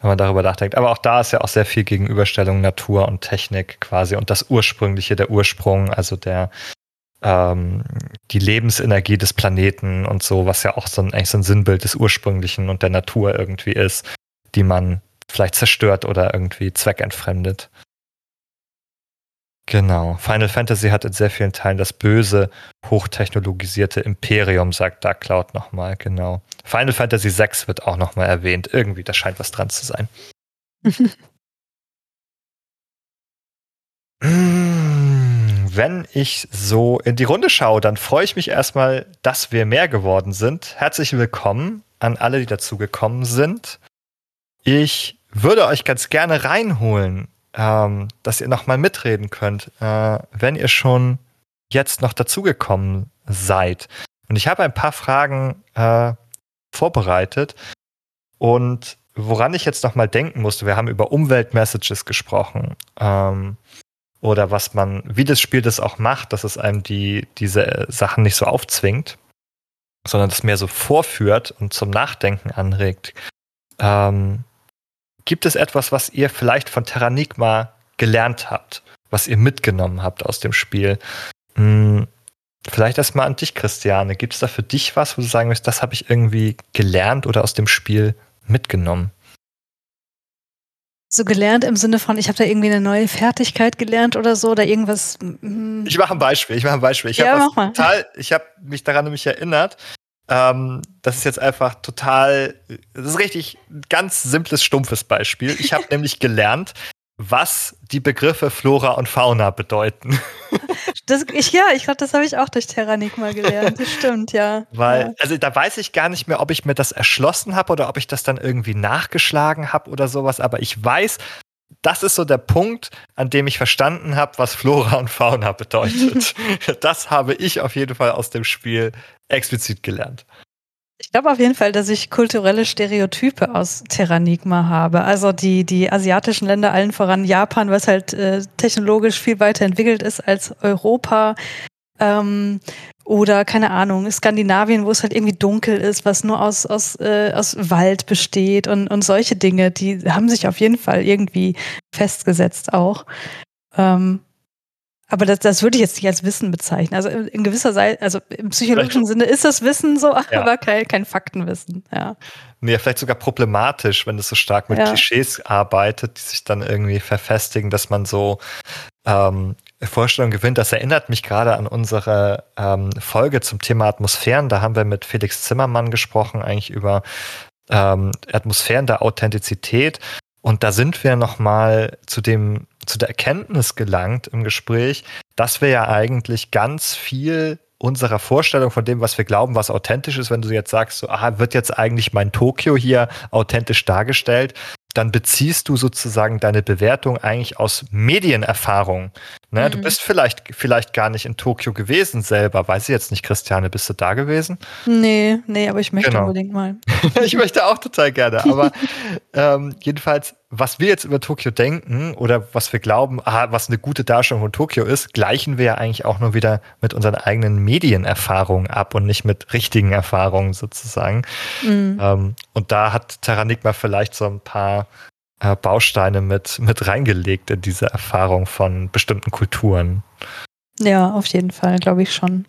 wenn man darüber nachdenkt. Aber auch da ist ja auch sehr viel Gegenüberstellung Natur und Technik quasi und das Ursprüngliche, der Ursprung, also der ähm, die Lebensenergie des Planeten und so, was ja auch so ein, eigentlich so ein Sinnbild des Ursprünglichen und der Natur irgendwie ist, die man vielleicht zerstört oder irgendwie zweckentfremdet. Genau. Final Fantasy hat in sehr vielen Teilen das böse, hochtechnologisierte Imperium, sagt Dark Cloud nochmal, genau. Final Fantasy VI wird auch nochmal erwähnt. Irgendwie, da scheint was dran zu sein. Mm, Wenn ich so in die Runde schaue, dann freue ich mich erstmal, dass wir mehr geworden sind. Herzlich willkommen an alle, die dazugekommen sind. Ich würde euch ganz gerne reinholen, ähm, dass ihr nochmal mitreden könnt, äh, wenn ihr schon jetzt noch dazugekommen seid. Und ich habe ein paar Fragen äh, vorbereitet und woran ich jetzt nochmal denken musste, wir haben über Umweltmessages gesprochen. Ähm, oder was man, wie das Spiel das auch macht, dass es einem die, diese äh, Sachen nicht so aufzwingt, sondern das mehr so vorführt und zum Nachdenken anregt. Ähm, gibt es etwas, was ihr vielleicht von Terranigma gelernt habt, was ihr mitgenommen habt aus dem Spiel? Hm, vielleicht erstmal an dich, Christiane. Gibt es da für dich was, wo du sagen willst, das habe ich irgendwie gelernt oder aus dem Spiel mitgenommen? So gelernt im Sinne von, ich habe da irgendwie eine neue Fertigkeit gelernt oder so oder irgendwas. mm, Ich mache ein Beispiel. Ich mache ein Beispiel. Ich Ja, habe mach mal. total, ich habe mich daran nämlich erinnert. Ähm, das ist jetzt einfach total, das ist richtig ein ganz simples, stumpfes Beispiel. Ich habe nämlich gelernt, was die Begriffe Flora und Fauna bedeuten. Das, ich, ja, ich glaube, das habe ich auch durch Terranigma gelernt. Das stimmt, ja. Weil, ja. also da weiß ich gar nicht mehr, ob ich mir das erschlossen habe oder ob ich das dann irgendwie nachgeschlagen habe oder sowas, aber ich weiß, das ist so der Punkt, an dem ich verstanden habe, was Flora und Fauna bedeutet. das habe ich auf jeden Fall aus dem Spiel explizit gelernt. Ich glaube auf jeden Fall, dass ich kulturelle Stereotype aus Terranigma habe. Also die, die asiatischen Länder, allen voran Japan, was halt äh, technologisch viel weiter entwickelt ist als Europa. Ähm, oder keine Ahnung, Skandinavien, wo es halt irgendwie dunkel ist, was nur aus, aus, äh, aus Wald besteht und, und solche Dinge, die haben sich auf jeden Fall irgendwie festgesetzt auch. Ähm, aber das, das würde ich jetzt nicht als Wissen bezeichnen. Also in, gewisser Seite, also im psychologischen Sinne ist das Wissen so, Ja. aber kein, kein Faktenwissen. Ja. Nee, vielleicht sogar problematisch, wenn es so stark mit Ja. Klischees arbeitet, die sich dann irgendwie verfestigen, dass man so ähm, Vorstellungen gewinnt. Das erinnert mich gerade an unsere ähm, Folge zum Thema Atmosphären. Da haben wir mit Felix Zimmermann gesprochen, eigentlich über ähm, Atmosphären der Authentizität. Und da sind wir nochmal zu dem, zu der Erkenntnis gelangt im Gespräch, dass wir ja eigentlich ganz viel unserer Vorstellung von dem, was wir glauben, was authentisch ist, wenn du jetzt sagst, so, aha, wird jetzt eigentlich mein Tokio hier authentisch dargestellt, dann beziehst du sozusagen deine Bewertung eigentlich aus Medienerfahrung. Ne? Du Mhm. bist vielleicht, vielleicht gar nicht in Tokio gewesen selber. Weiß ich jetzt nicht, Christiane, bist du da gewesen? Nee, nee, aber ich möchte Genau. unbedingt mal. ich möchte auch total gerne. Aber ähm, jedenfalls, was wir jetzt über Tokio denken oder was wir glauben, aha, was eine gute Darstellung von Tokio ist, gleichen wir ja eigentlich auch nur wieder mit unseren eigenen Medienerfahrungen ab und nicht mit richtigen Erfahrungen sozusagen. Mhm. Ähm, und da hat Terranigma vielleicht so ein paar äh, Bausteine mit, mit reingelegt in diese Erfahrung von bestimmten Kulturen. Ja, auf jeden Fall, glaube ich schon.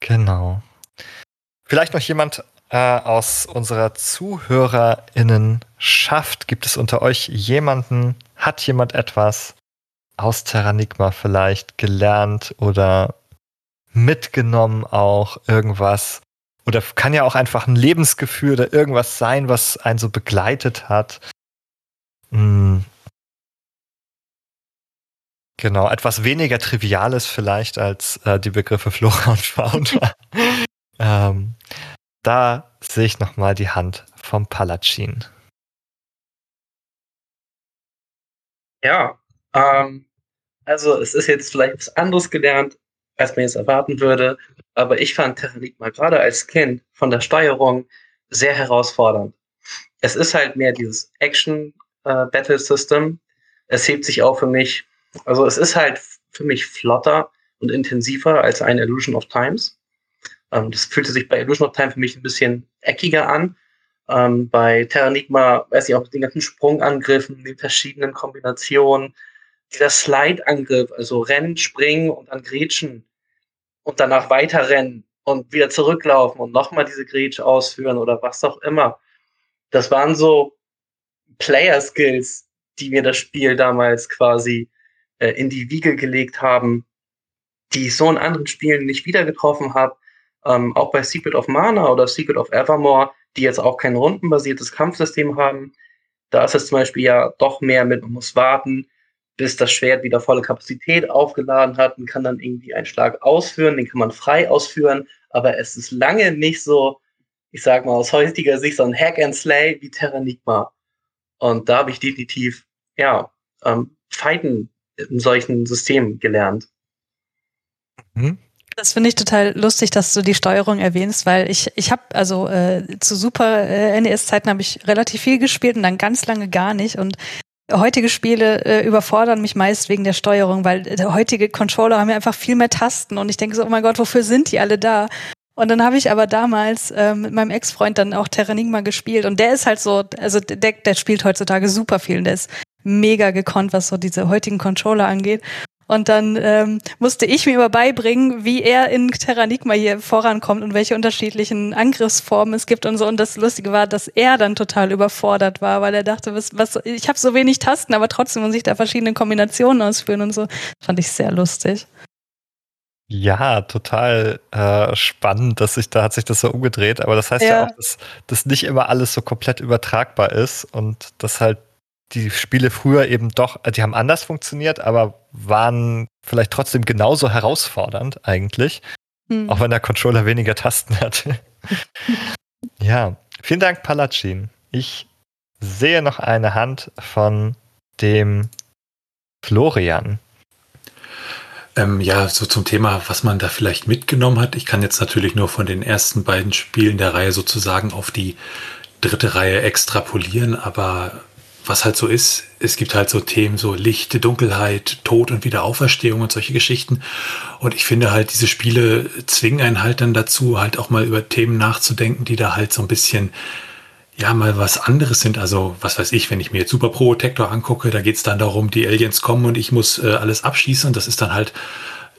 Genau. Vielleicht noch jemand äh, aus unserer ZuhörerInnen schafft? Gibt es unter euch jemanden? Hat jemand etwas aus Terranigma vielleicht gelernt oder mitgenommen auch irgendwas? Oder kann ja auch einfach ein Lebensgefühl oder irgendwas sein, was einen so begleitet hat. Hm. Genau, etwas weniger Triviales vielleicht als äh, die Begriffe Flora und Fauna. ähm, da sehe ich nochmal die Hand vom Palatschin. Ja, ähm, also es ist jetzt vielleicht was anderes gelernt, als man jetzt erwarten würde, aber ich fand Terranigma gerade als Kind von der Steuerung sehr herausfordernd. Es ist halt mehr dieses Action-Battle-System. Äh, es hebt sich auch für mich, also es ist halt für mich flotter und intensiver als ein Illusion of Times. Ähm, das fühlte sich bei Illusion of Time für mich ein bisschen eckiger an. Ähm, bei Terranigma, weiß ich auch, den ganzen Sprungangriffen, den verschiedenen Kombinationen, dieser Slide-Angriff, also Rennen, Springen und dann Grätschen und danach weiterrennen und wieder zurücklaufen und nochmal diese Grätsche ausführen oder was auch immer. Das waren so Player-Skills, die mir das Spiel damals quasi äh, in die Wiege gelegt haben, die ich so in anderen Spielen nicht wieder getroffen habe ähm, auch bei Secret of Mana oder Secret of Evermore, die jetzt auch kein rundenbasiertes Kampfsystem haben, da ist es zum Beispiel ja doch mehr mit, man muss warten, bis das Schwert wieder volle Kapazität aufgeladen hat und kann dann irgendwie einen Schlag ausführen, den kann man frei ausführen, aber es ist lange nicht so, ich sag mal aus heutiger Sicht, so ein Hack and Slay wie Terranigma. Und da habe ich definitiv, ja, ähm, Fighten in solchen Systemen gelernt. Mhm. Das finde ich total lustig, dass du die Steuerung erwähnst, weil ich, ich habe, also äh, zu Super äh, NES-Zeiten habe ich relativ viel gespielt und dann ganz lange gar nicht. Und heutige Spiele äh, überfordern mich meist wegen der Steuerung, weil äh, heutige Controller haben ja einfach viel mehr Tasten und ich denke so, oh mein Gott, wofür sind die alle da? Und dann habe ich aber damals äh, mit meinem Ex-Freund dann auch Terranigma gespielt und der ist halt so, also der, der spielt heutzutage super viel und der ist mega gekonnt, was so diese heutigen Controller angeht. Und dann ähm, musste ich mir immer beibringen, wie er in Terranigma hier vorankommt und welche unterschiedlichen Angriffsformen es gibt und so. Und das Lustige war, dass er dann total überfordert war, weil er dachte, was, was, ich habe so wenig Tasten, aber trotzdem muss ich da verschiedene Kombinationen ausführen und so. Fand ich sehr lustig. Ja, total äh, spannend, dass sich da hat sich das so umgedreht. Aber das heißt ja, ja auch, dass, dass nicht immer alles so komplett übertragbar ist und dass halt die Spiele früher eben doch, äh, die haben anders funktioniert, aber waren vielleicht trotzdem genauso herausfordernd eigentlich. Mhm. Auch wenn der Controller weniger Tasten hatte. ja, vielen Dank, Palatschin. Ich sehe noch eine Hand von dem Florian. Ähm, ja, so zum Thema, was man da vielleicht mitgenommen hat. Ich kann jetzt natürlich nur von den ersten beiden Spielen der Reihe sozusagen auf die dritte Reihe extrapolieren, aber was halt so ist, es gibt halt so Themen, so Licht, Dunkelheit, Tod und Wiederauferstehung und solche Geschichten. Und ich finde halt, diese Spiele zwingen einen halt dann dazu, halt auch mal über Themen nachzudenken, die da halt so ein bisschen, ja, mal was anderes sind. Also, was weiß ich, wenn ich mir jetzt Super Protector angucke, da geht es dann darum, die Aliens kommen und ich muss äh, alles abschießen. Das ist dann halt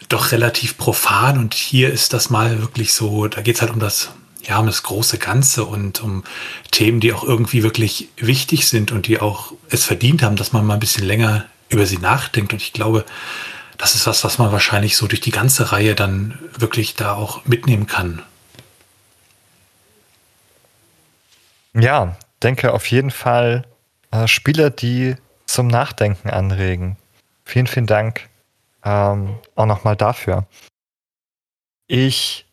doch relativ profan. Und hier ist das mal wirklich so, da geht es halt um das ja, um das große Ganze und um Themen, die auch irgendwie wirklich wichtig sind und die auch es verdient haben, dass man mal ein bisschen länger über sie nachdenkt. Und ich glaube, das ist was, was man wahrscheinlich so durch die ganze Reihe dann wirklich da auch mitnehmen kann. Ja, denke auf jeden Fall äh, Spiele, die zum Nachdenken anregen. Vielen, vielen Dank ähm, auch nochmal dafür. Ich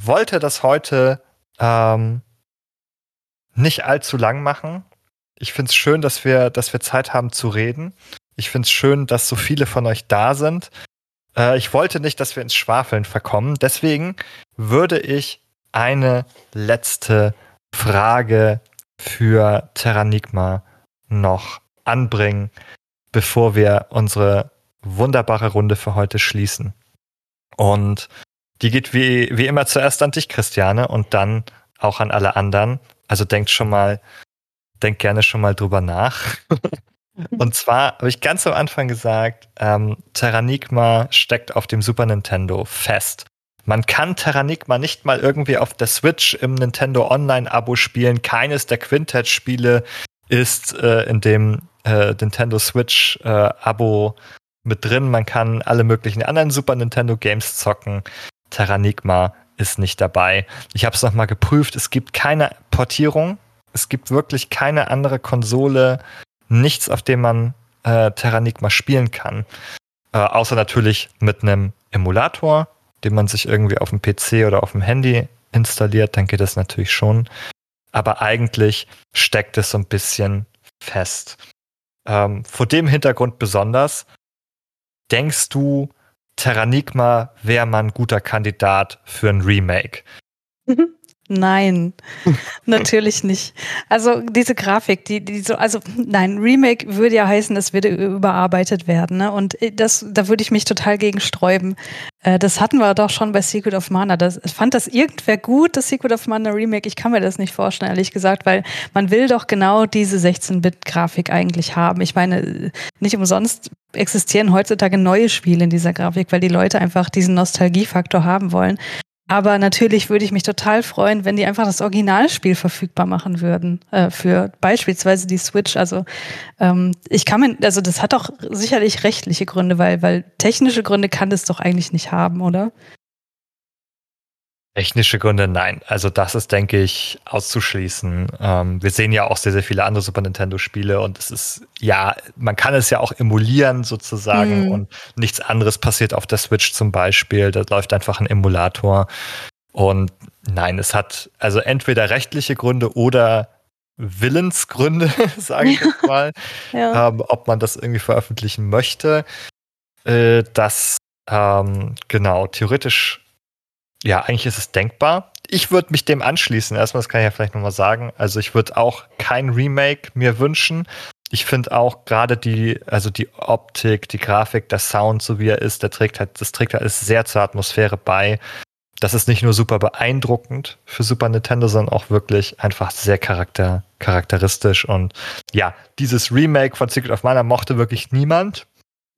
wollte das heute ähm, nicht allzu lang machen. Ich finde es schön, dass wir, dass wir Zeit haben zu reden. Ich finde es schön, dass so viele von euch da sind. Äh, ich wollte nicht, dass wir ins Schwafeln verkommen. Deswegen würde ich eine letzte Frage für Terranigma noch anbringen, bevor wir unsere wunderbare Runde für heute schließen. Und die geht wie, wie immer zuerst an dich, Christiane, und dann auch an alle anderen. Also denkt schon mal, denkt gerne schon mal drüber nach. und zwar habe ich ganz am Anfang gesagt, ähm, Terranigma steckt auf dem Super Nintendo fest. Man kann Terranigma nicht mal irgendwie auf der Switch im Nintendo Online-Abo spielen. Keines der Quintet-Spiele ist äh, in dem äh, Nintendo Switch-Abo äh, mit drin. Man kann alle möglichen anderen Super Nintendo Games zocken. Terranigma ist nicht dabei. Ich habe es nochmal geprüft. Es gibt keine Portierung. Es gibt wirklich keine andere Konsole, nichts, auf dem man äh, Terranigma spielen kann. Äh, außer natürlich mit einem Emulator, den man sich irgendwie auf dem PC oder auf dem Handy installiert, dann geht das natürlich schon. Aber eigentlich steckt es so ein bisschen fest. Ähm, vor dem Hintergrund besonders, denkst du, Terranigma wäre mal ein guter Kandidat für ein Remake? Nein, natürlich nicht. Also diese Grafik, die, die so, also nein, Remake würde ja heißen, es würde überarbeitet werden. Ne? Und das, da würde ich mich total gegen sträuben. Äh, das hatten wir doch schon bei Secret of Mana. Das, fand das irgendwer gut, das Secret of Mana Remake? Ich kann mir das nicht vorstellen, ehrlich gesagt, weil man will doch genau diese 16-Bit-Grafik eigentlich haben. Ich meine, nicht umsonst existieren heutzutage neue Spiele in dieser Grafik, weil die Leute einfach diesen Nostalgiefaktor haben wollen. Aber natürlich würde ich mich total freuen, wenn die einfach das Originalspiel verfügbar machen würden äh, für beispielsweise die Switch. Also ähm, ich kann mir, also das hat doch sicherlich rechtliche Gründe, weil weil technische Gründe kann das doch eigentlich nicht haben, oder? Technische Gründe, nein. Also das ist, denke ich, auszuschließen. Ähm, wir sehen ja auch sehr, sehr viele andere Super Nintendo-Spiele und es ist, ja, man kann es ja auch emulieren sozusagen mhm. und nichts anderes passiert auf der Switch zum Beispiel. Da läuft einfach ein Emulator. Und nein, es hat also entweder rechtliche Gründe oder Willensgründe, sage ich jetzt mal, ja. ähm, ob man das irgendwie veröffentlichen möchte. Äh, das ähm, genau, theoretisch ja, eigentlich ist es denkbar. Ich würde mich dem anschließen. Erstmal, das kann ich ja vielleicht nochmal sagen. Also ich würde auch kein Remake mir wünschen. Ich finde auch gerade die, also die Optik, die Grafik, der Sound, so wie er ist, der trägt halt, das trägt halt sehr zur Atmosphäre bei. Das ist nicht nur super beeindruckend für Super Nintendo, sondern auch wirklich einfach sehr charakter, charakteristisch. Und ja, dieses Remake von Secret of Mana mochte wirklich niemand.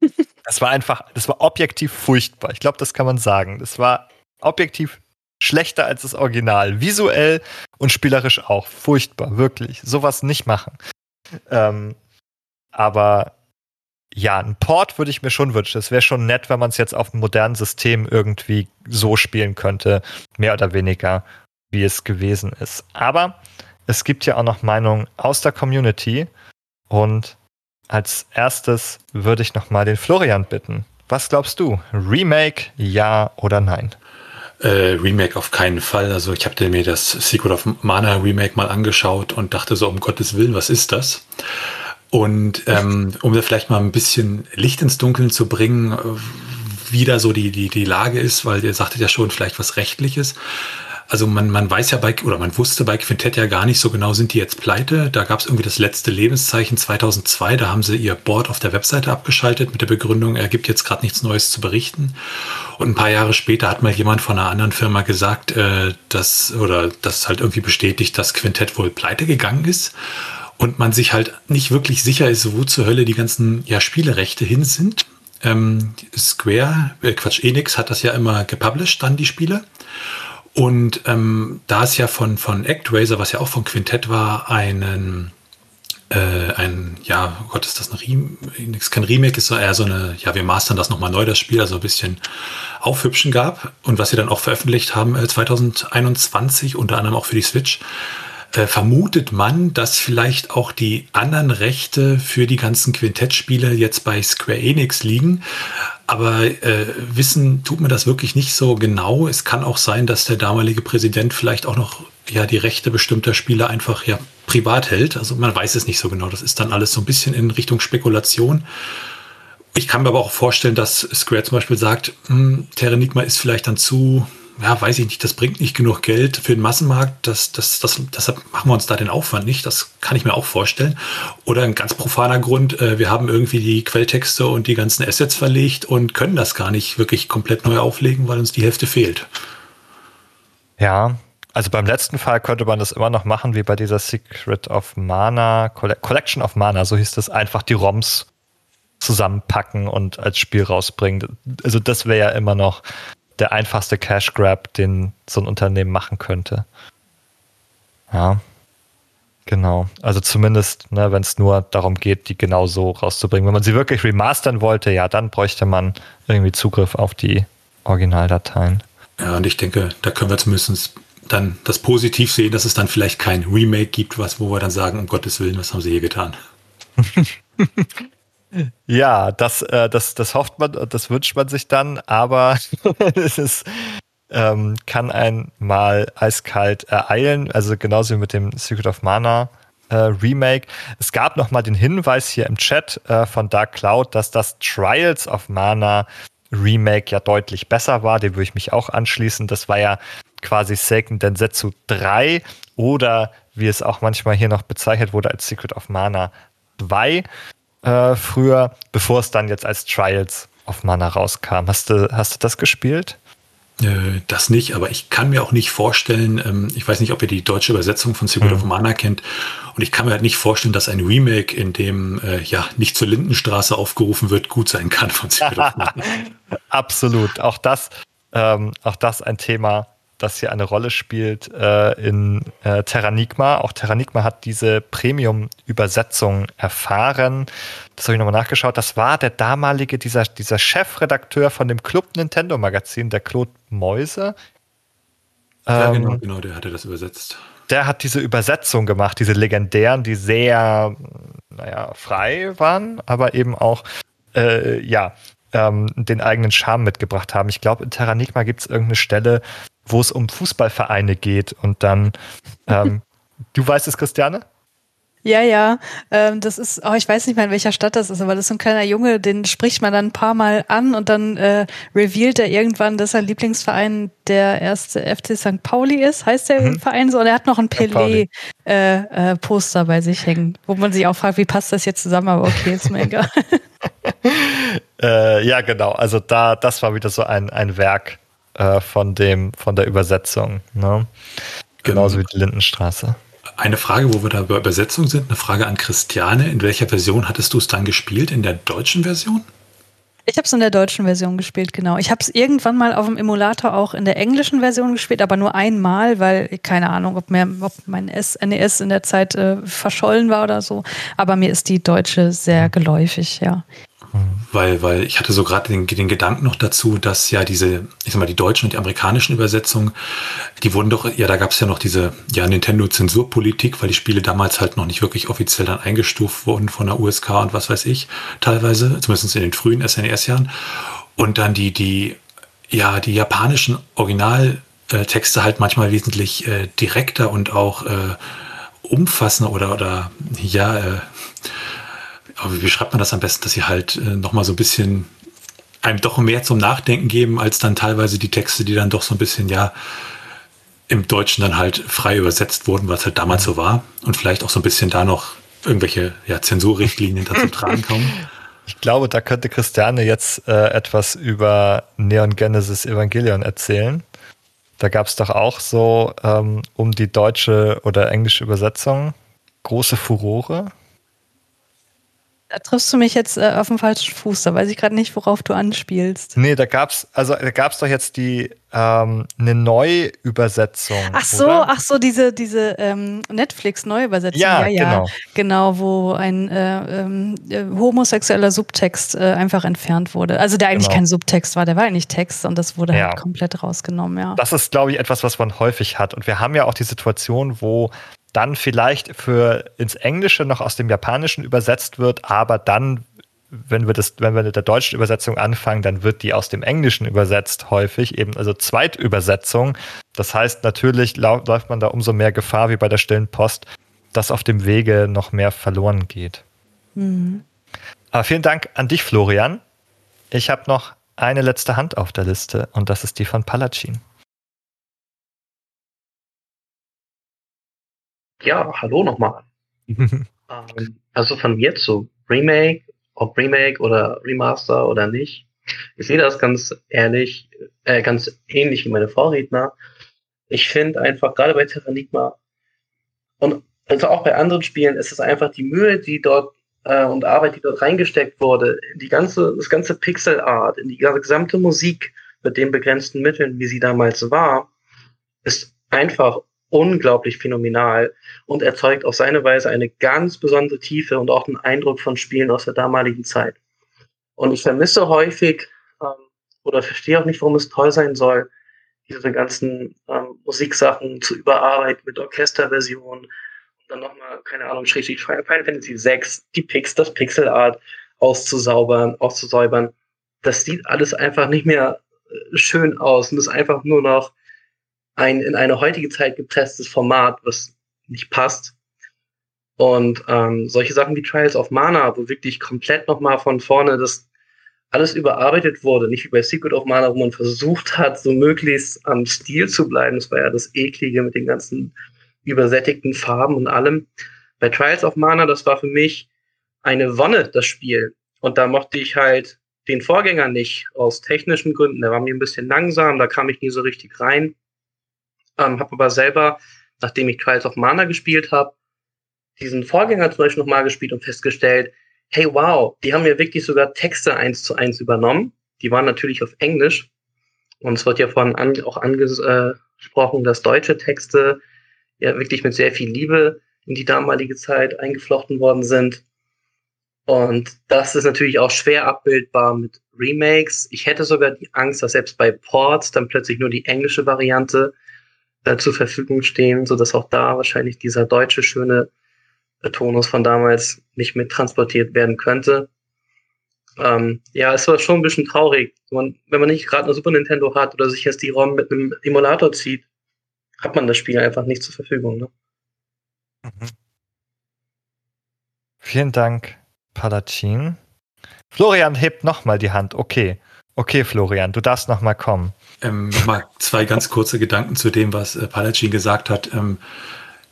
Das war einfach, das war objektiv furchtbar. Ich glaube, das kann man sagen. Das war objektiv schlechter als das Original. Visuell und spielerisch auch. Furchtbar, wirklich. Sowas nicht machen. Ähm, aber ja, ein Port würde ich mir schon wünschen. Es wäre schon nett, wenn man es jetzt auf einem modernen System irgendwie so spielen könnte. Mehr oder weniger, wie es gewesen ist. Aber es gibt ja auch noch Meinungen aus der Community. Und als erstes würde ich noch mal den Florian bitten. Was glaubst du? Remake, ja oder nein? Äh, Remake auf keinen Fall. Also ich habe mir das Secret of Mana Remake mal angeschaut und dachte so, um Gottes Willen, was ist das? Und ähm, um da vielleicht mal ein bisschen Licht ins Dunkeln zu bringen, wie da so die, die, die Lage ist, weil ihr sagtet ja schon vielleicht was Rechtliches. Also man, man weiß ja bei, oder man wusste bei Quintett ja gar nicht so genau, sind die jetzt pleite. Da gab es irgendwie das letzte Lebenszeichen 2002, da haben sie ihr Board auf der Webseite abgeschaltet mit der Begründung, er gibt jetzt gerade nichts Neues zu berichten. Und ein paar Jahre später hat mal jemand von einer anderen Firma gesagt, äh, dass, oder das halt irgendwie bestätigt, dass Quintett wohl pleite gegangen ist. Und man sich halt nicht wirklich sicher ist, wo zur Hölle die ganzen ja, Spielerechte hin sind. Ähm, Square, äh, Quatsch, Enix hat das ja immer gepublished, dann die Spiele. Und ähm, da es ja von, von ActRaiser, was ja auch von Quintett war, einen, äh, ein, ja, oh Gott, ist das ein Remake? Kein Remake, ist eher so eine, ja, wir mastern das nochmal neu, das Spiel, also ein bisschen aufhübschen gab. Und was sie dann auch veröffentlicht haben äh, 2021, unter anderem auch für die Switch, äh, vermutet man, dass vielleicht auch die anderen Rechte für die ganzen Quintettspiele jetzt bei Square Enix liegen. Aber äh, wissen tut man das wirklich nicht so genau. Es kann auch sein, dass der damalige Präsident vielleicht auch noch ja die Rechte bestimmter Spiele einfach ja privat hält. Also man weiß es nicht so genau. Das ist dann alles so ein bisschen in Richtung Spekulation. Ich kann mir aber auch vorstellen, dass Square zum Beispiel sagt, hm, Terranigma ist vielleicht dann zu ja, weiß ich nicht, das bringt nicht genug Geld für den Massenmarkt, das, das, das, deshalb machen wir uns da den Aufwand nicht, das kann ich mir auch vorstellen. Oder ein ganz profaner Grund, äh, wir haben irgendwie die Quelltexte und die ganzen Assets verlegt und können das gar nicht wirklich komplett neu auflegen, weil uns die Hälfte fehlt. Ja, also beim letzten Fall könnte man das immer noch machen, wie bei dieser Secret of Mana, Collection of Mana, so hieß das, einfach die ROMs zusammenpacken und als Spiel rausbringen. Also das wäre ja immer noch der einfachste Cash Grab, den so ein Unternehmen machen könnte. Ja. Genau. Also zumindest, ne, wenn es nur darum geht, die genau so rauszubringen. Wenn man sie wirklich remastern wollte, ja, dann bräuchte man irgendwie Zugriff auf die Originaldateien. Ja, und ich denke, da können wir zumindest dann das positiv sehen, dass es dann vielleicht kein Remake gibt, was, wo wir dann sagen, um Gottes Willen, was haben sie hier getan? ja, das, äh, das, das hofft man, das wünscht man sich dann, aber es ist, ähm, kann ein mal eiskalt ereilen, also genauso wie mit dem Secret of Mana äh, Remake. Es gab noch mal den Hinweis hier im Chat äh, von Dark Cloud, dass das Trials of Mana Remake ja deutlich besser war. Dem würde ich mich auch anschließen. Das war ja quasi Seiken Densetsu 3 oder wie es auch manchmal hier noch bezeichnet wurde als Secret of Mana 2 äh, früher, bevor es dann jetzt als Trials of Mana rauskam. Hast du, hast du das gespielt? Äh, das nicht, aber ich kann mir auch nicht vorstellen, ähm, ich weiß nicht, ob ihr die deutsche Übersetzung von Secret mhm. of Mana kennt, und ich kann mir halt nicht vorstellen, dass ein Remake, in dem äh, ja nicht zur Lindenstraße aufgerufen wird, gut sein kann von Secret of Mana. Absolut. Auch das, ähm, auch das ein Thema, das hier eine Rolle spielt äh, in äh, Terranigma. Auch Terranigma hat diese Premium-Übersetzung erfahren. Das habe ich nochmal nachgeschaut. Das war der damalige, dieser, dieser Chefredakteur von dem Club Nintendo Magazin, der Claude Mäuse. Ja, genau, ähm, genau, der hatte das übersetzt. Der hat diese Übersetzung gemacht, diese legendären, die sehr, naja, frei waren, aber eben auch, äh, ja, ähm, den eigenen Charme mitgebracht haben. Ich glaube, in Terranigma gibt es irgendeine Stelle, wo es um Fußballvereine geht und dann, ähm, du weißt es, Christiane? Ja, ja, ähm, das ist, oh, ich weiß nicht mehr, in welcher Stadt das ist, aber das ist so ein kleiner Junge, den spricht man dann ein paar Mal an und dann äh, revealt er irgendwann, dass sein Lieblingsverein der erste FC St. Pauli ist, heißt der mhm. Verein so, und er hat noch ein Pelé-Poster äh, äh, bei sich hängen, wo man sich auch fragt, wie passt das jetzt zusammen, aber okay, ist mir egal. äh, ja, genau, also da, das war wieder so ein, ein Werk äh, von dem, von der Übersetzung. Ne? Genauso ähm, wie die Lindenstraße. Eine Frage, wo wir da bei Übersetzung sind, eine Frage an Christiane. In welcher Version hattest du es dann gespielt? In der deutschen Version? Ich habe es in der deutschen Version gespielt, genau. Ich habe es irgendwann mal auf dem Emulator auch in der englischen Version gespielt, aber nur einmal, weil keine Ahnung, ob, mir, ob mein NES in der Zeit äh, verschollen war oder so. Aber mir ist die deutsche sehr geläufig, ja. Weil, weil ich hatte so gerade den, den Gedanken noch dazu, dass ja diese, ich sag mal, die deutschen und die amerikanischen Übersetzungen, die wurden doch, ja, da gab es ja noch diese ja, Nintendo-Zensurpolitik, weil die Spiele damals halt noch nicht wirklich offiziell dann eingestuft wurden von der USK und was weiß ich, teilweise, zumindest in den frühen SNES-Jahren. Und dann die, die, ja, die japanischen Originaltexte halt manchmal wesentlich äh, direkter und auch äh, umfassender oder, oder ja, äh, aber wie schreibt man das am besten, dass sie halt äh, nochmal so ein bisschen einem doch mehr zum Nachdenken geben, als dann teilweise die Texte, die dann doch so ein bisschen, ja, im Deutschen dann halt frei übersetzt wurden, was halt damals so war. Und vielleicht auch so ein bisschen da noch irgendwelche ja, Zensurrichtlinien dazu tragen kommen. Ich glaube, da könnte Christiane jetzt äh, etwas über Neon Genesis Evangelion erzählen. Da gab es doch auch so ähm, um die deutsche oder englische Übersetzung große Furore. Da triffst du mich jetzt äh, auf dem falschen Fuß. Da weiß ich gerade nicht, worauf du anspielst. Nee, da gab's, also da gab's doch jetzt die ähm, eine Neuübersetzung. Ach so, oder? ach so, diese, diese ähm, Netflix-Neuübersetzung. Ja, ja, ja, genau. Genau, wo ein äh, ähm, äh, homosexueller Subtext äh, einfach entfernt wurde. Also der eigentlich genau. kein Subtext war, der war eigentlich Text und das wurde ja. halt komplett rausgenommen, ja. Das ist, glaube ich, etwas, was man häufig hat. Und wir haben ja auch die Situation, wo dann vielleicht für ins Englische noch aus dem Japanischen übersetzt wird, aber dann, wenn wir das, wenn wir mit der deutschen Übersetzung anfangen, dann wird die aus dem Englischen übersetzt häufig, eben also Zweitübersetzung. Das heißt, natürlich läuft man da umso mehr Gefahr wie bei der stillen Post, dass auf dem Wege noch mehr verloren geht. Mhm. Aber vielen Dank an dich, Florian. Ich habe noch eine letzte Hand auf der Liste und das ist die von Palacin. Ja, hallo nochmal. ähm, also von mir zu Remake, ob Remake oder Remaster oder nicht. Ich sehe das ganz ehrlich, äh, ganz ähnlich wie meine Vorredner. Ich finde einfach, gerade bei Terranigma und also auch bei anderen Spielen, ist es einfach die Mühe, die dort äh, und Arbeit, die dort reingesteckt wurde, die ganze, das ganze Pixel Art, in die gesamte Musik, mit den begrenzten Mitteln, wie sie damals war, ist einfach unglaublich phänomenal und erzeugt auf seine Weise eine ganz besondere Tiefe und auch einen Eindruck von Spielen aus der damaligen Zeit. Und ich vermisse häufig ähm, oder verstehe auch nicht, warum es toll sein soll, diese ganzen ähm, Musiksachen zu überarbeiten mit Orchesterversionen und dann nochmal, keine Ahnung, schrägstrich Final Fantasy 6, die Pix, das Pixelart auszusaubern, auszusäubern. Das sieht alles einfach nicht mehr äh, schön aus und ist einfach nur noch ein in eine heutige Zeit gepresstes Format, was nicht passt. Und ähm, solche Sachen wie Trials of Mana, wo wirklich komplett nochmal von vorne das alles überarbeitet wurde, nicht wie bei Secret of Mana, wo man versucht hat, so möglichst am Stil zu bleiben. Das war ja das Eklige mit den ganzen übersättigten Farben und allem. Bei Trials of Mana, das war für mich eine Wonne, das Spiel. Und da mochte ich halt den Vorgänger nicht aus technischen Gründen. Der war mir ein bisschen langsam, da kam ich nie so richtig rein. Ähm, habe aber selber, nachdem ich Trials of Mana gespielt habe, diesen Vorgänger zum Beispiel nochmal gespielt und festgestellt, hey wow, die haben ja wirklich sogar Texte eins zu eins übernommen. Die waren natürlich auf Englisch. Und es wird ja von an, auch angesprochen, dass deutsche Texte ja wirklich mit sehr viel Liebe in die damalige Zeit eingeflochten worden sind. Und das ist natürlich auch schwer abbildbar mit Remakes. Ich hätte sogar die Angst, dass selbst bei Ports dann plötzlich nur die englische Variante äh, zur Verfügung stehen, so dass auch da wahrscheinlich dieser deutsche schöne äh, Tonus von damals nicht mit transportiert werden könnte. Ähm, ja, es war schon ein bisschen traurig. Man, wenn man nicht gerade eine Super Nintendo hat oder sich jetzt die ROM mit einem Emulator zieht, hat man das Spiel einfach nicht zur Verfügung. Ne? Mhm. Vielen Dank, Palatine. Florian hebt nochmal die Hand. Okay. Okay, Florian, du darfst nochmal kommen. Ähm, Nochmal zwei ganz kurze Gedanken zu dem, was äh, Palatine gesagt hat. Ähm,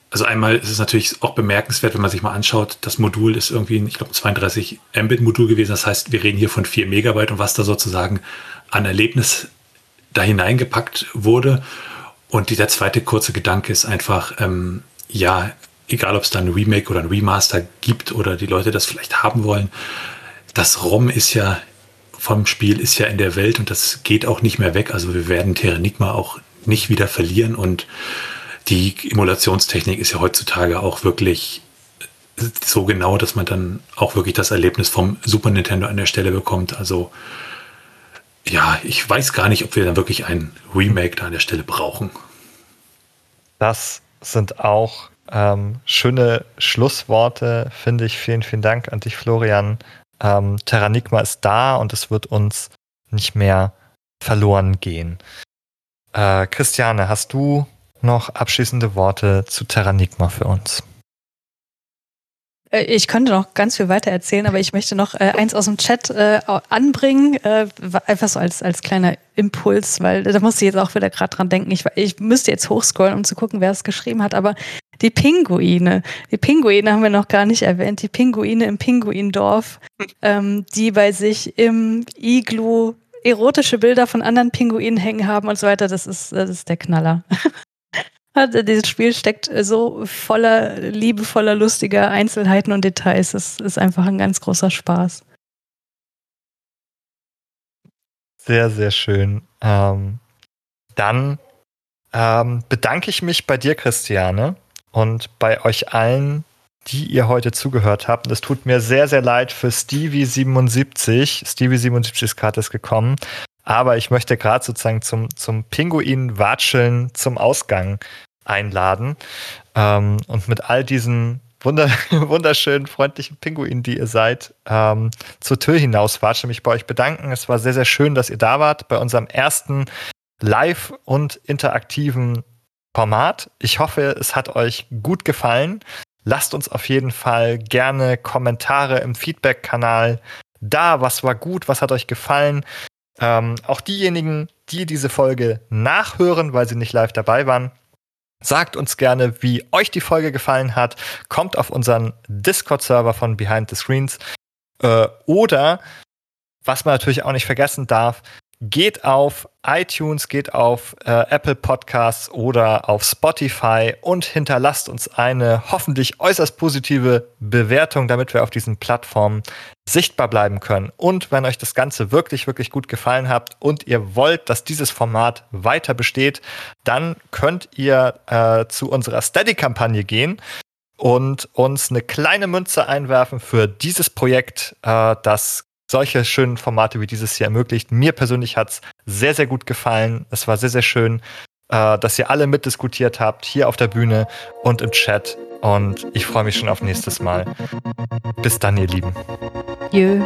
also einmal ist es natürlich auch bemerkenswert, wenn man sich mal anschaut, das Modul ist irgendwie, ich glaube, 32 Mbit-Modul gewesen. Das heißt, wir reden hier von 4 Megabyte und was da sozusagen an Erlebnis da hineingepackt wurde. Und der zweite kurze Gedanke ist einfach, ähm, ja, egal ob es da ein Remake oder ein Remaster gibt oder die Leute das vielleicht haben wollen, das ROM ist ja vom Spiel ist ja in der Welt und das geht auch nicht mehr weg. Also wir werden Terranigma auch nicht wieder verlieren und die Emulationstechnik ist ja heutzutage auch wirklich so genau, dass man dann auch wirklich das Erlebnis vom Super Nintendo an der Stelle bekommt. Also ja, ich weiß gar nicht, ob wir dann wirklich ein Remake da an der Stelle brauchen. Das sind auch ähm, schöne Schlussworte, finde ich. Vielen, vielen Dank an dich, Florian. Ähm, Terranigma ist da und es wird uns nicht mehr verloren gehen. Äh, Christiane, hast du noch abschließende Worte zu Terranigma für uns? Äh, ich könnte noch ganz viel weiter erzählen, aber ich möchte noch äh, eins aus dem Chat äh, anbringen, äh, einfach so als, als kleiner Impuls, weil da musste ich jetzt auch wieder gerade dran denken. Ich, ich müsste jetzt hochscrollen, um zu gucken, wer es geschrieben hat, aber die Pinguine, die Pinguine haben wir noch gar nicht erwähnt, die Pinguine im Pinguindorf, ähm, die bei sich im Iglu erotische Bilder von anderen Pinguinen hängen haben und so weiter, das ist, das ist der Knaller. Dieses Spiel steckt so voller liebevoller, lustiger Einzelheiten und Details. Es ist einfach ein ganz großer Spaß. Sehr, sehr schön. Ähm, dann ähm, bedanke ich mich bei dir, Christiane, und bei euch allen, die ihr heute zugehört habt. Es tut mir sehr, sehr leid für Stevie77. Stevie77 ist gerade gekommen. Aber ich möchte gerade sozusagen zum, zum Pinguin-Watscheln zum Ausgang einladen. Ähm, und mit all diesen wunder wunderschönen, freundlichen Pinguinen, die ihr seid, ähm, zur Tür hinaus watschen, mich bei euch bedanken. Es war sehr, sehr schön, dass ihr da wart bei unserem ersten live und interaktiven Format. Ich hoffe, es hat euch gut gefallen. Lasst uns auf jeden Fall gerne Kommentare im Feedback-Kanal da. Was war gut? Was hat euch gefallen? Ähm, auch diejenigen, die diese Folge nachhören, weil sie nicht live dabei waren, sagt uns gerne, wie euch die Folge gefallen hat. Kommt auf unseren Discord-Server von Behind the Screens. Äh, oder, was man natürlich auch nicht vergessen darf, geht auf iTunes, geht auf äh, Apple Podcasts oder auf Spotify und hinterlasst uns eine hoffentlich äußerst positive Bewertung, damit wir auf diesen Plattformen sichtbar bleiben können. Und wenn euch das Ganze wirklich, wirklich gut gefallen hat und ihr wollt, dass dieses Format weiter besteht, dann könnt ihr äh, zu unserer Steady-Kampagne gehen und uns eine kleine Münze einwerfen für dieses Projekt, äh, das solche schönen Formate wie dieses hier ermöglicht. Mir persönlich hat es sehr, sehr gut gefallen. Es war sehr, sehr schön, äh, dass ihr alle mitdiskutiert habt, hier auf der Bühne und im Chat. Und ich freue mich schon auf nächstes Mal. Bis dann, ihr Lieben. Jö.